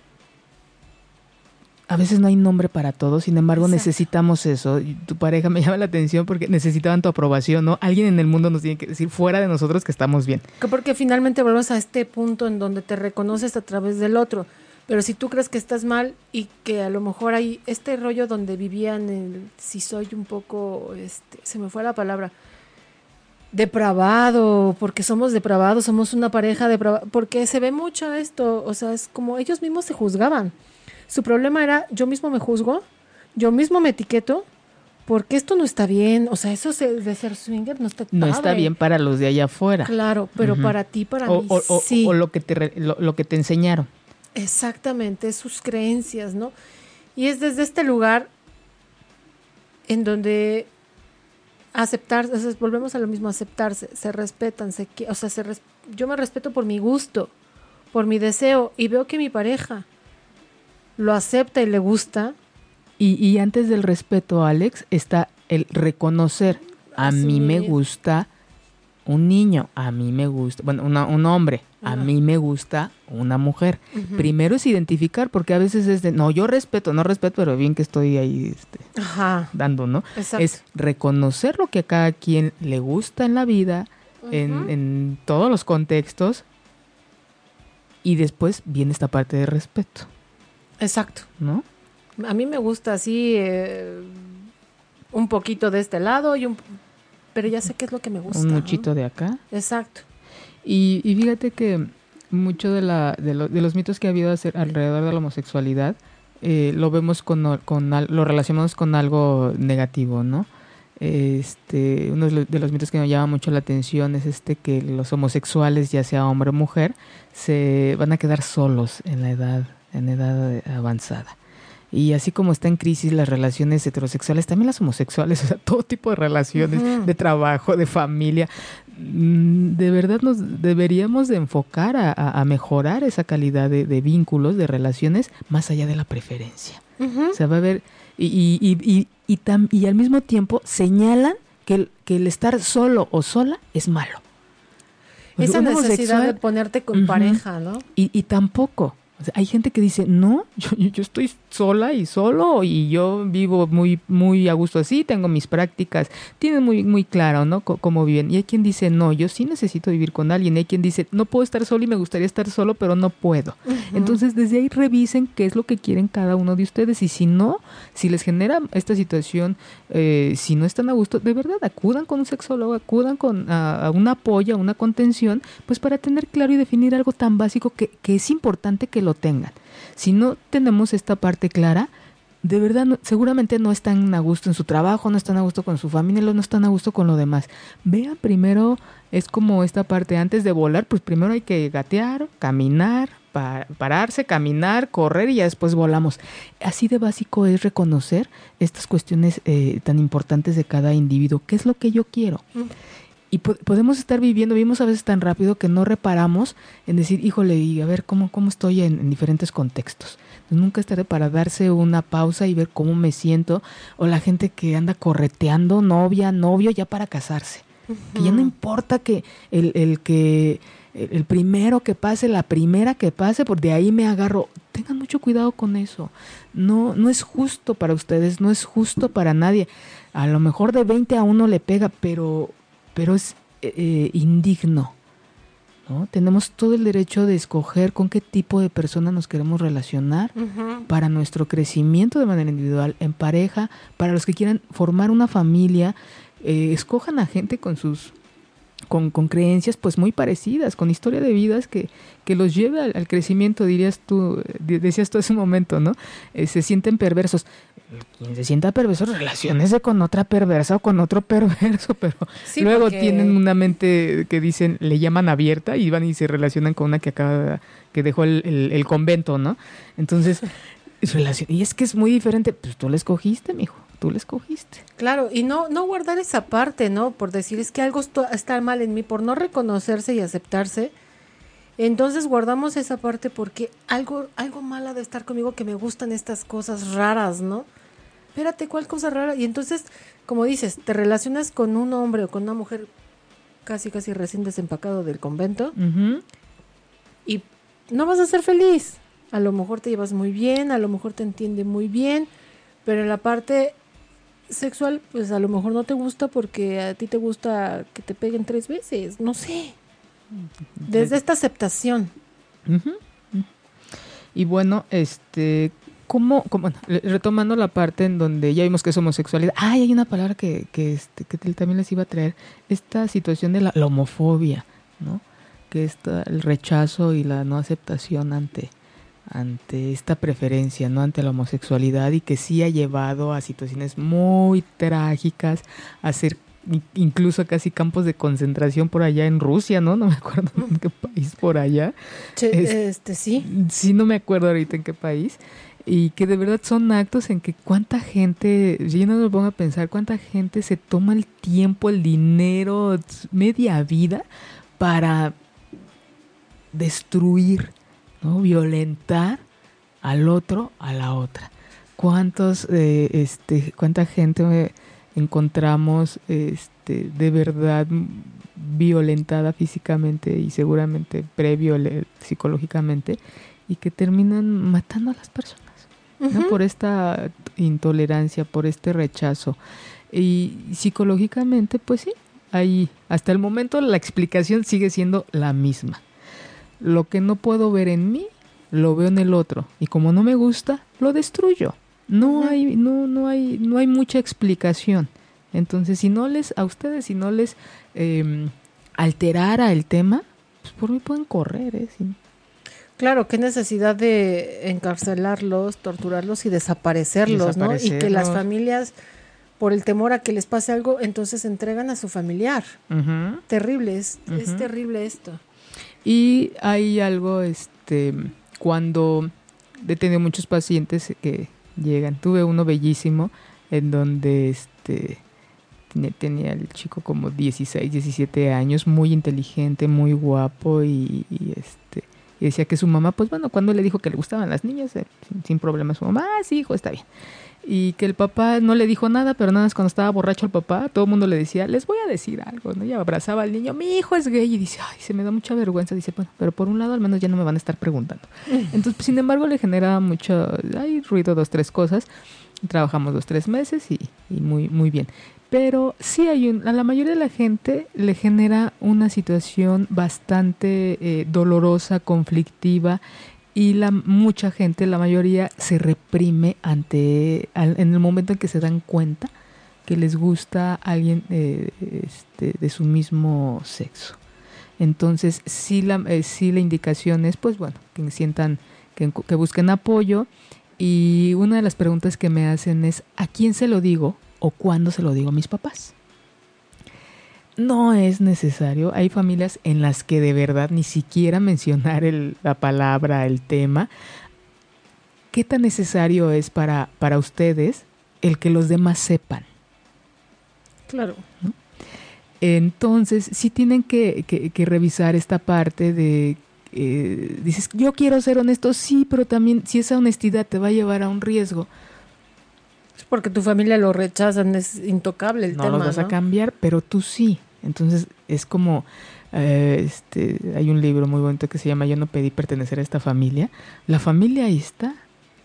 a veces no hay nombre para todo, sin embargo Exacto. necesitamos eso. Y tu pareja me [LAUGHS] llama la atención porque necesitaban tu aprobación, ¿no? Alguien en el mundo nos tiene que decir fuera de nosotros que estamos bien. Que Porque finalmente volvemos a este punto en donde te reconoces a través del otro. Pero si tú crees que estás mal y que a lo mejor hay este rollo donde vivían el si soy un poco, este, se me fue la palabra, depravado, porque somos depravados, somos una pareja depravada, porque se ve mucho esto, o sea, es como ellos mismos se juzgaban. Su problema era yo mismo me juzgo, yo mismo me etiqueto, porque esto no está bien, o sea, eso se- de ser swinger no está No está bien para los de allá afuera. Claro, pero para ti, para o, mí, o- sí. o lo que te lo, lo que te enseñaron. Exactamente, sus creencias, ¿no? Y es desde este lugar en donde aceptar, o sea, volvemos a lo mismo, aceptarse, se respetan, se, o sea, se yo me respeto por mi gusto, por mi deseo, y veo que mi pareja lo acepta y le gusta, Y, y antes del respeto, Alex, está el reconocer. A mí me gusta un niño, a mí me gusta, bueno, una- un hombre, a mí me gusta una mujer. Primero es identificar, porque a veces es de, no, yo respeto, no respeto, pero bien que estoy ahí este, Ajá, dando, ¿no? exacto. Es reconocer lo que a cada quien le gusta en la vida, en, en todos los contextos, y después viene esta parte de respeto, exacto. ¿no? A mí me gusta así eh, un poquito de este lado y un pero ya sé qué es lo que me gusta. Un ¿no? muchito de acá. Exacto. Y, y fíjate que mucho de, la, de, lo- de los mitos que ha habido alrededor de la homosexualidad eh, lo vemos con, con lo relacionamos con algo negativo, ¿no? Este, uno de los- de los mitos que me llama mucho la atención es este que los homosexuales, ya sea hombre o mujer, se van a quedar solos en la edad, en edad avanzada. Y así como está en crisis las relaciones heterosexuales, también las homosexuales, [LAUGHS] o sea, todo tipo de relaciones, de trabajo, de familia. Mm, De verdad nos deberíamos de enfocar a, mejorar esa calidad de, de vínculos, de relaciones, más allá de la preferencia. Ujú. O sea, va a haber, y, y, y, y, y tam- y al mismo tiempo señalan que el, que el estar solo o sola es malo. Esa necesidad de ponerte con pareja, ¿no? y, y tampoco. O sea, hay gente que dice, no, [LAUGHS] yo, estoy sola y solo y yo vivo muy, muy a gusto así, tengo mis prácticas, tienen muy, muy claro, ¿no? Cómo viven. Y hay quien dice, no, yo sí necesito vivir con alguien. Y hay quien dice, no puedo estar solo y me gustaría estar solo, pero no puedo. Entonces, desde ahí revisen qué es lo que quieren cada uno de ustedes. Y si no, si les genera esta situación, eh, si no están a gusto, de verdad, acudan con un sexólogo, acudan con a, a un apoyo, a una contención, pues para tener claro y definir algo tan básico que, que es importante que lo tengan. Si no tenemos esta parte clara, de verdad no- seguramente no están a gusto en su trabajo, no están a gusto con su familia, no están a gusto con lo demás. Vean primero, es como esta parte, antes de volar, pues primero hay que gatear, caminar, pa- pararse, caminar, correr y ya después volamos. Así de básico es reconocer estas cuestiones eh, tan importantes de cada individuo. ¿Qué es lo que yo quiero? Y po- podemos estar viviendo, vivimos a veces tan rápido que no reparamos en decir, híjole, y a ver cómo, cómo estoy en, en diferentes contextos. Entonces, nunca es tarde para darse una pausa y ver cómo me siento. O la gente que anda correteando, novia, novio, ya para casarse. Que ya no importa que el, el que el primero que pase, la primera que pase, por de ahí me agarro. Tengan mucho cuidado con eso. No, no es justo para ustedes, no es justo para nadie. A lo mejor de 20 a uno le pega, pero, pero es eh, eh, indigno. ¿no? Tenemos todo el derecho de escoger con qué tipo de persona nos queremos relacionar para nuestro crecimiento de manera individual, en pareja, para los que quieran formar una familia, eh, escojan a gente con sus con, con creencias pues muy parecidas, con historia de vidas que, que los lleve al, al crecimiento, dirías tú, eh, de- decías tú hace un momento, ¿no? Eh, se sienten perversos. Quien se sienta perverso, relaciónese con otra perversa o con otro perverso, [LAUGHS] pero Sí, luego porque- tienen una mente que dicen, le llaman abierta y van y se relacionan con una que acaba, que dejó el, el- el convento, ¿no? Entonces, [LAUGHS] relación- y es que es muy diferente, pues tú la escogiste, mijo, tú la escogiste. Claro, y no, no guardar esa parte, ¿no? Por decir, es que algo está mal en mí, por no reconocerse y aceptarse. Entonces guardamos esa parte porque algo, algo mala de estar conmigo que me gustan estas cosas raras, ¿no? Espérate, ¿cuál cosa rara? Y entonces, como dices, te relacionas con un hombre o con una mujer casi, casi recién desempacado del convento y no vas a ser feliz. A lo mejor te llevas muy bien, a lo mejor te entiende muy bien, pero en la parte sexual, pues a lo mejor no te gusta porque a ti te gusta que te peguen tres veces, no sé. Desde esta aceptación. Y bueno, este, ¿cómo, cómo- retomando la parte en donde ya vimos que es homosexualidad, ay, hay una palabra que, que, este, que también les iba a traer, esta situación de la, la homofobia, ¿no? Que es el rechazo y la no aceptación ante, ante esta preferencia, ¿no? Ante la homosexualidad y que sí ha llevado a situaciones muy trágicas, a ser in- incluso casi campos de concentración por allá en Rusia, ¿no? No me acuerdo en qué país por allá. Che, Es- este sí. Sí, no me acuerdo ahorita en qué país. Y que de verdad son actos en que cuánta gente, yo no me pongo a pensar, cuánta gente se toma el tiempo, el dinero, media vida para destruir, ¿no? Violentar al otro, a la otra. ¿Cuántos, eh, este, cuánta gente eh, encontramos, este, de verdad violentada físicamente y seguramente previo psicológicamente y que terminan matando a las personas ¿no? Por esta intolerancia, por este rechazo. Y psicológicamente, pues sí, ahí hasta el momento la explicación sigue siendo la misma. Lo que no puedo ver en mí, lo veo en el otro. Y como no me gusta, lo destruyo. No hay, no, no hay, no hay mucha explicación. Entonces, si no les, a ustedes, si no les eh, alterara el tema, pues por mí pueden correr, ¿eh? Sin- Claro, qué necesidad de encarcelarlos, torturarlos y desaparecerlos, ¿no? Y que las familias, por el temor a que les pase algo, entonces entregan a su familiar. Terrible, es, es terrible esto. Y hay algo, este, cuando he tenido muchos pacientes que llegan, tuve uno bellísimo en donde, este, tenía, tenía el chico como 16, 17 años, muy inteligente, muy guapo y, y, este, y decía que su mamá, pues bueno, cuando le dijo que le gustaban las niñas, eh, sin, sin problema su mamá, ah, sí, hijo, está bien. Y que el papá no le dijo nada, pero nada más cuando estaba borracho el papá, todo el mundo le decía, les voy a decir algo, ¿no? Y abrazaba al niño, mi hijo es gay, y dice, ay, se me da mucha vergüenza, dice, bueno, pero por un lado al menos ya no me van a estar preguntando. Entonces, pues, sin embargo, le genera mucho, hay ruido, dos, tres cosas, trabajamos dos, tres meses y, muy, muy bien. Pero sí hay un, a la mayoría de la gente le genera una situación bastante eh, dolorosa, conflictiva, y la mucha gente, la mayoría, se reprime ante al- en el momento en que se dan cuenta que les gusta alguien eh, este, de su mismo sexo. Entonces, sí la, eh, sí la indicación es, pues bueno, que sientan, que busquen apoyo Y una de las preguntas que me hacen es, ¿a quién se lo digo o cuándo se lo digo a mis papás? No es necesario. Hay familias en las que de verdad ni siquiera mencionar el- la palabra, el tema. ¿Qué tan necesario es para, para ustedes el que los demás sepan? Claro. Entonces, sí tienen que, que- que revisar esta parte de, eh, dices, yo quiero ser honesto, sí, pero también si esa honestidad te va a llevar a un riesgo, Es porque tu familia lo rechazan, es intocable el no tema, los vas ¿no? a cambiar, pero tú sí. Entonces, es como, eh, este, hay un libro muy bonito que se llama Yo no pedí pertenecer a esta familia. La familia ahí está.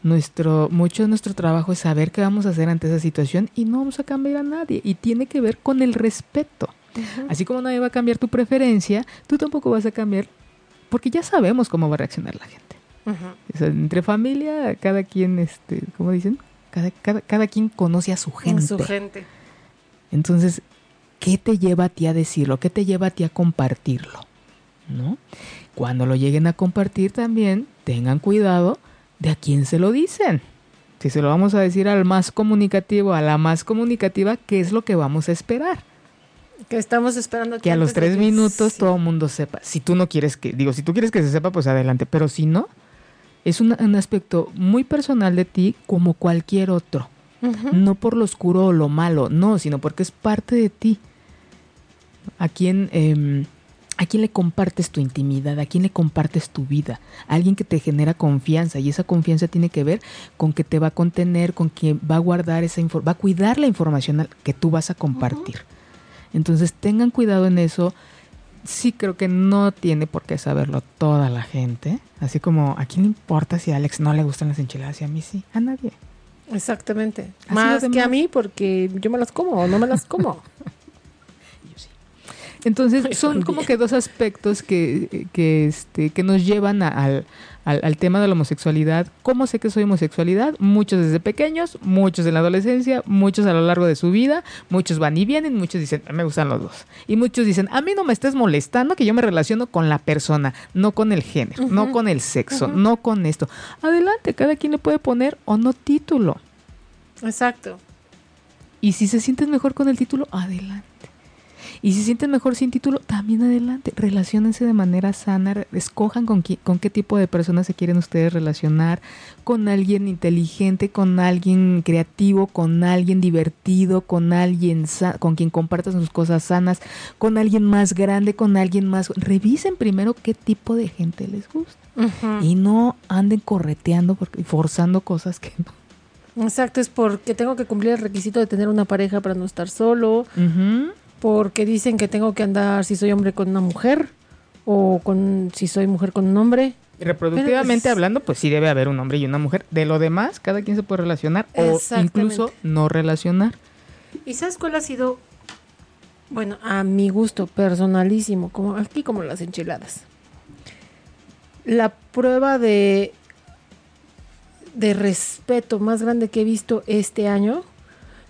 Nuestro, mucho de nuestro trabajo es saber qué vamos a hacer ante esa situación y no vamos a cambiar a nadie. Y tiene que ver con el respeto. Ujú. Así como nadie va a cambiar tu preferencia, tú tampoco vas a cambiar, porque ya sabemos cómo va a reaccionar la gente. Ujú. O sea, entre familia, cada quien, este, ¿cómo dicen? Cada, cada, cada quien conoce a su gente. Su gente. Entonces, ¿qué te lleva a ti a decirlo? ¿Qué te lleva a ti a compartirlo? ¿No? Cuando lo lleguen a compartir también, tengan cuidado de a quién se lo dicen. Si se lo vamos a decir al más comunicativo, a la más comunicativa, ¿qué es lo que vamos a esperar? Que estamos esperando que a los tres que- minutos sí. todo el mundo sepa. Si tú no quieres que, digo, si tú quieres que se sepa, pues adelante. Pero si no, es un, un aspecto muy personal de ti como cualquier otro. No por lo oscuro o lo malo, no, sino porque es parte de ti. ¿A quién, em, ¿A quién le compartes tu intimidad? ¿A quién le compartes tu vida? A alguien que te genera confianza y esa confianza tiene que ver con que te va a contener, con que va a guardar esa información, va a cuidar la información que tú vas a compartir. Entonces tengan cuidado en eso. Sí creo que no tiene por qué saberlo toda la gente. Así como, ¿a quién le importa si a Alex no le gustan las enchiladas y a mí sí? A nadie. Exactamente. Así Más que a mí porque yo me las como o no me las como. [LAUGHS] Entonces [LAUGHS] Ay, son también. como que dos aspectos que, que, este, que nos llevan a- al, al, al tema de la homosexualidad. ¿Cómo sé que soy homosexualidad? Muchos desde pequeños, muchos en la adolescencia, muchos a lo largo de su vida, muchos van y vienen, muchos dicen, me gustan los dos. Y muchos dicen, a mí no me estés molestando que yo me relaciono con la persona, no con el género, no con el sexo, no con esto. Adelante, cada quien le puede poner o no título. Exacto. Y si se sienten mejor con el título, adelante. Y si sienten mejor sin título, también adelante. Relaciónense de manera sana, escojan con, qui- con qué tipo de personas se quieren ustedes relacionar, con alguien inteligente, con alguien creativo, con alguien divertido, con alguien con quien compartan sus cosas sanas, con alguien más grande, con alguien más... Revisen primero qué tipo de gente les gusta. Y no anden correteando porque, forzando cosas que no. Exacto, es porque tengo que cumplir el requisito de tener una pareja para no estar solo, Ujú. Porque dicen que tengo que andar si soy hombre con una mujer o con si soy mujer con un hombre. Y Reproductivamente pues, hablando, pues sí debe haber un hombre y una mujer. De lo demás, cada quien se puede relacionar o incluso no relacionar. ¿Y sabes cuál ha sido? Bueno, a mi gusto personalísimo, como aquí como las enchiladas. La prueba de de respeto más grande que he visto este año.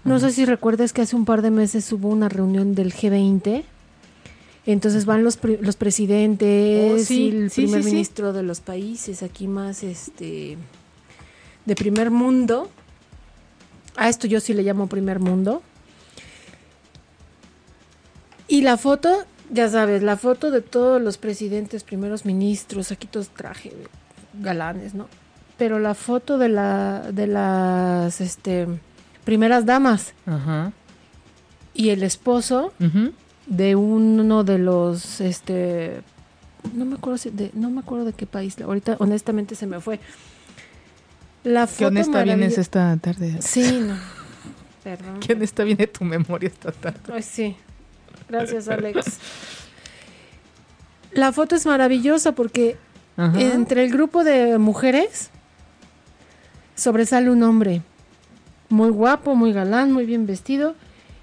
No sé si recuerdas que hace un par de meses hubo una reunión del G20. Entonces van los, los presidentes Oh, sí, y el sí, primer sí. ministro de los países aquí más este de primer mundo. A esto yo sí le llamo primer mundo. Y la foto, ya sabes, la foto de todos los presidentes, primeros ministros, aquí todos traje galanes, ¿no? Pero la foto de la de las este primeras damas Ajá. y el esposo de uno de los este no me acuerdo si de, no me acuerdo de qué país ahorita honestamente se me fue la ¿Qué foto honesta vienes esta tarde? sí no [LAUGHS] perdón ¿Qué honesta viene tu memoria esta tarde? Ay, sí gracias [LAUGHS] Alex la foto es maravillosa porque Ajá. entre el grupo de mujeres sobresale un hombre muy guapo, muy galán, muy bien vestido,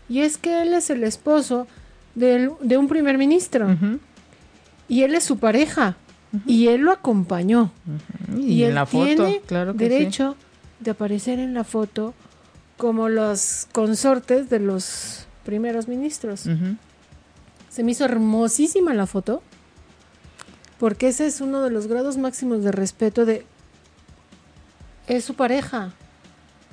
y es que él es el esposo del- de un primer ministro. Y él es su pareja. Y él lo acompañó. Y, Y, él en la foto, tiene claro que sí. derecho de aparecer en la foto como los consortes de los primeros ministros. Se me hizo hermosísima la foto porque ese es uno de los grados máximos de respeto de es su pareja.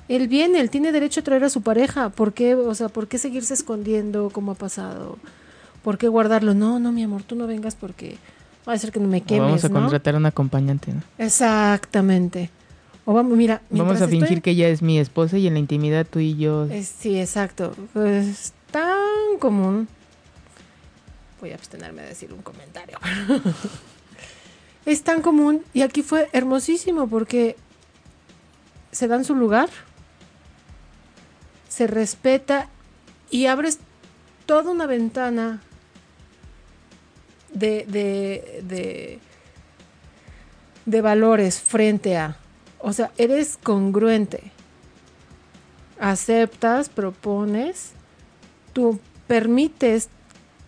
Él viene, él tiene derecho a traer a su pareja. ¿Por qué, o sea, por qué seguirse escondiendo como ha pasado? ¿Por qué guardarlo? No, no, mi amor, tú no vengas porque va a ser que no me quemes, vamos a ¿no? contratar a un acompañante, ¿no? Exactamente. O vamos, mira, Vamos a fingir estoy- que ella es mi esposa y en la intimidad tú y yo. Es- sí, exacto. Es tan común. Voy a abstenerme de decir un comentario. [LAUGHS] es tan común y aquí fue hermosísimo porque se dan su lugar, se respeta y abres toda una ventana de, de, de, valores frente a... O sea, eres congruente. Aceptas, propones, tú permites,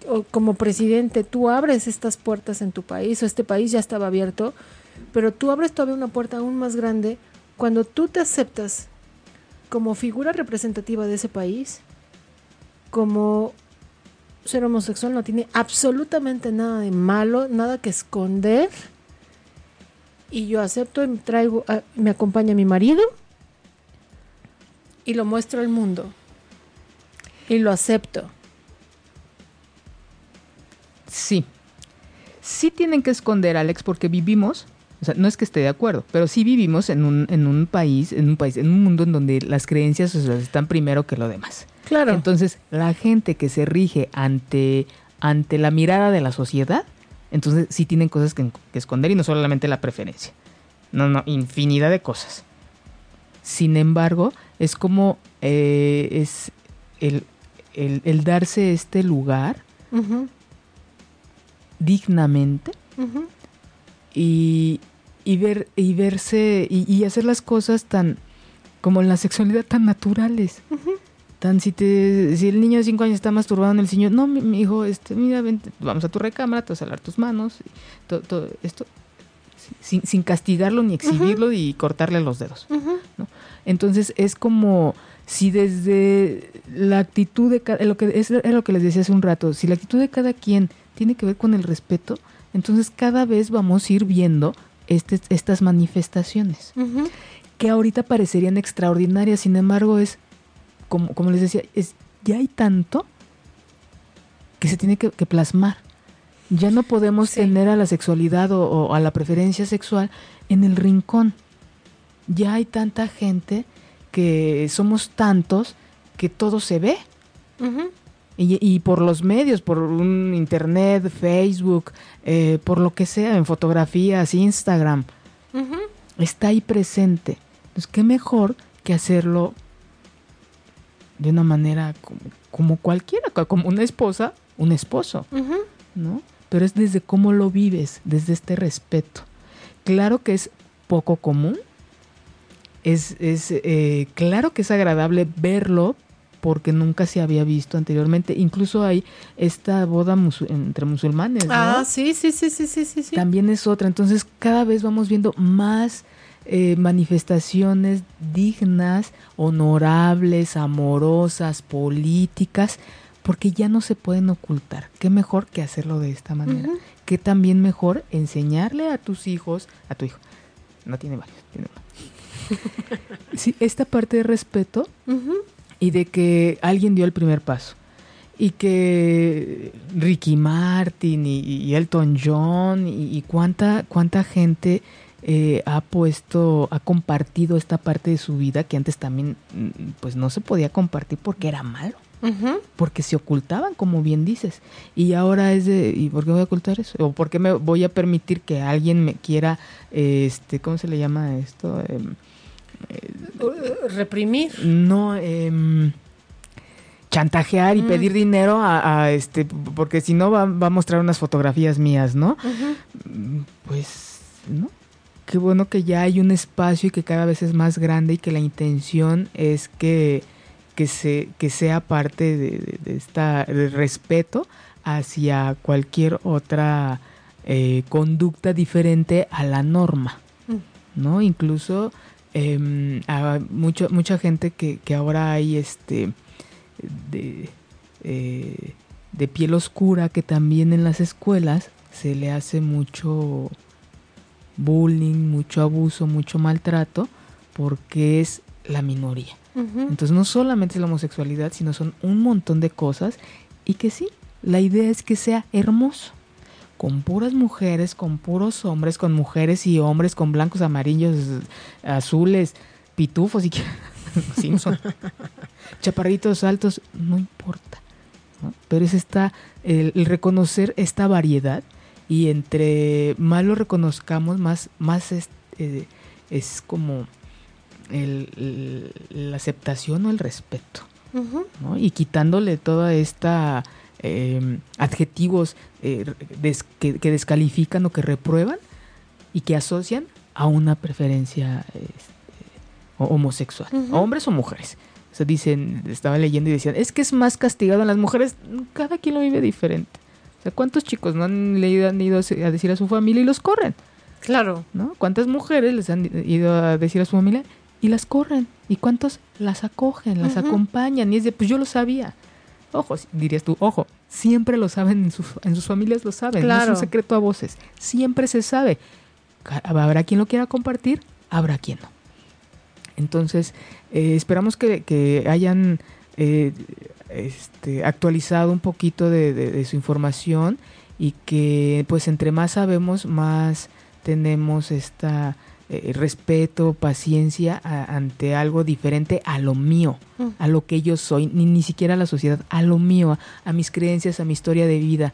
o como presidente, tú abres estas puertas en tu país, o este país ya estaba abierto, pero tú abres todavía una puerta aún más grande cuando tú te aceptas como figura representativa de ese país, como ser homosexual no tiene absolutamente nada de malo, nada que esconder, y yo acepto y traigo, a- me acompaña mi marido, y lo muestro al mundo. Y lo acepto. Sí. Sí tienen que esconder, Alex, porque vivimos, sea, no es que esté de acuerdo, pero sí vivimos en un, en un país, en un país, en un mundo en donde las creencias o sea, están primero que lo demás. Claro. Entonces, la gente que se rige ante, ante la mirada de la sociedad, entonces sí tienen cosas que, que esconder y no solamente la preferencia. No, no, infinidad de cosas. Sin embargo, es como eh, es el, el- el darse este lugar dignamente y, y ver y verse y, y hacer las cosas tan como en la sexualidad tan naturales. Tan si te si el niño de 5 años está masturbado en el sillón no mi, mi hijo este mira vente, vamos a tu recámara te vas a lavar tus manos y todo, todo esto sin, sin castigarlo ni exhibirlo y cortarle los dedos entonces es como si desde la actitud de cada, lo que es, es lo que les decía hace un rato, si la actitud de cada quien tiene que ver con el respeto, entonces cada vez vamos a ir viendo este- estas manifestaciones que ahorita parecerían extraordinarias, sin embargo es como, como les decía, es ya hay tanto que se tiene que, que plasmar. Ya no podemos Sí. tener a la sexualidad o, o a la preferencia sexual en el rincón. Ya hay tanta gente que somos tantos que todo se ve. Y, y por los medios, por un internet, Facebook, eh, por lo que sea, en fotografías, Instagram, está ahí presente. Entonces, qué mejor que hacerlo de una manera como, como cualquiera, co- como una esposa, un esposo. ¿no? Pero es desde cómo lo vives, desde este respeto. Claro que es poco común, es, es eh, claro que es agradable verlo porque nunca se había visto anteriormente. Incluso hay esta boda entre musulmanes, ¿no? Ah, sí, sí, sí, sí, sí, sí. sí. también es otra. Entonces cada vez vamos viendo más eh, manifestaciones dignas, honorables, amorosas, políticas, porque ya no se pueden ocultar. ¿Qué mejor que hacerlo de esta manera? ¿Qué también mejor enseñarle a tus hijos, a tu hijo? No tiene varios, tiene uno. [LAUGHS] Sí, esta parte de respeto Ujú. Y de que alguien dio el primer paso. Y que Ricky Martin y, y Elton John y, y cuánta cuánta gente eh, ha puesto ha compartido esta parte de su vida que antes también mm, pues no se podía compartir porque era malo. Porque se ocultaban como bien dices. Y ahora es de y por qué voy a ocultar eso o por qué me voy a permitir que alguien me quiera este cómo se le llama esto Em, Reprimir. no em, chantajear y Mm. pedir dinero a, a, este porque si no va, va a mostrar unas fotografías mías no pues no qué bueno que ya hay un espacio y que cada vez es más grande y que la intención es que que se que sea parte de, de- de esta de respeto hacia cualquier otra eh, conducta diferente a la norma Mm. ¿no? Incluso em, a mucho, mucha gente que, que ahora hay este de, eh, de piel oscura que también en las escuelas se le hace mucho bullying, mucho abuso, mucho maltrato porque es la minoría. Entonces no solamente es la homosexualidad, sino son un montón de cosas y que sí, la idea es que sea hermoso, con puras mujeres, con puros hombres, con mujeres y hombres, con blancos, amarillos, azules, pitufos y [LAUGHS] Simpson, chaparritos altos, no importa. Pero es esta, el, reconocer esta variedad y entre más lo reconozcamos, más, más es, eh, es como el, la aceptación o el respeto. Y quitándole toda esta em, adjetivos eh, que, descalifican o que reprueban y que asocian a una preferencia este, homosexual, hombres o mujeres. O sea, dicen, estaba leyendo y decían, es que es más castigado en las mujeres, cada quien lo vive diferente. O sea, ¿cuántos chicos no han leído, han ido a decir a su familia y los corren? Claro. ¿No? ¿Cuántas mujeres les han ido a decir a su familia y las corren. ¿Y cuántos las acogen, las acompañan? Y es de, pues yo lo sabía. Ojo, dirías tú, ojo, siempre lo saben, en, sus, en sus familias lo saben, no es un secreto a voces, siempre se sabe. Habrá quien lo quiera compartir, habrá quien no. Entonces, eh, esperamos que, hayan eh, este, actualizado un poquito de, su información y que pues entre más sabemos, más tenemos esta eh, respeto, paciencia ante algo diferente a lo mío, mm. a lo que yo soy, ni, ni siquiera a la sociedad, a lo mío, a, mis creencias, a mi historia de vida.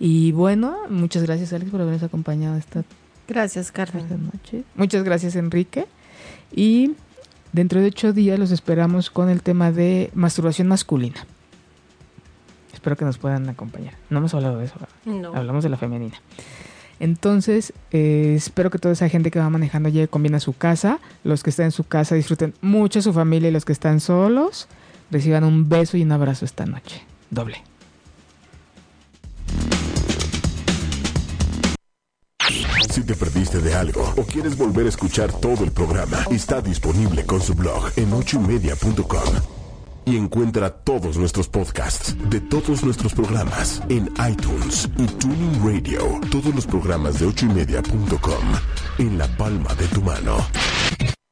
Y bueno, muchas gracias Alex por habernos acompañado esta Gracias, Carmen. noche. Muchas gracias, Enrique. Y dentro de ocho días los esperamos con el tema de masturbación masculina. Espero que nos puedan acompañar. No hemos hablado de eso. No. Hablamos de la femenina. Entonces, eh, espero que toda esa gente que va manejando llegue con bien a su casa. Los que están en su casa disfruten mucho su familia y los que están solos reciban un beso y un abrazo esta noche. Doble. Si te perdiste de algo o quieres volver a escuchar todo el programa, está disponible con su blog en ochoymedia.com y encuentra todos nuestros podcasts de todos nuestros programas en iTunes y Tuning Radio. Todos los programas de ochoymedia.com en la palma de tu mano.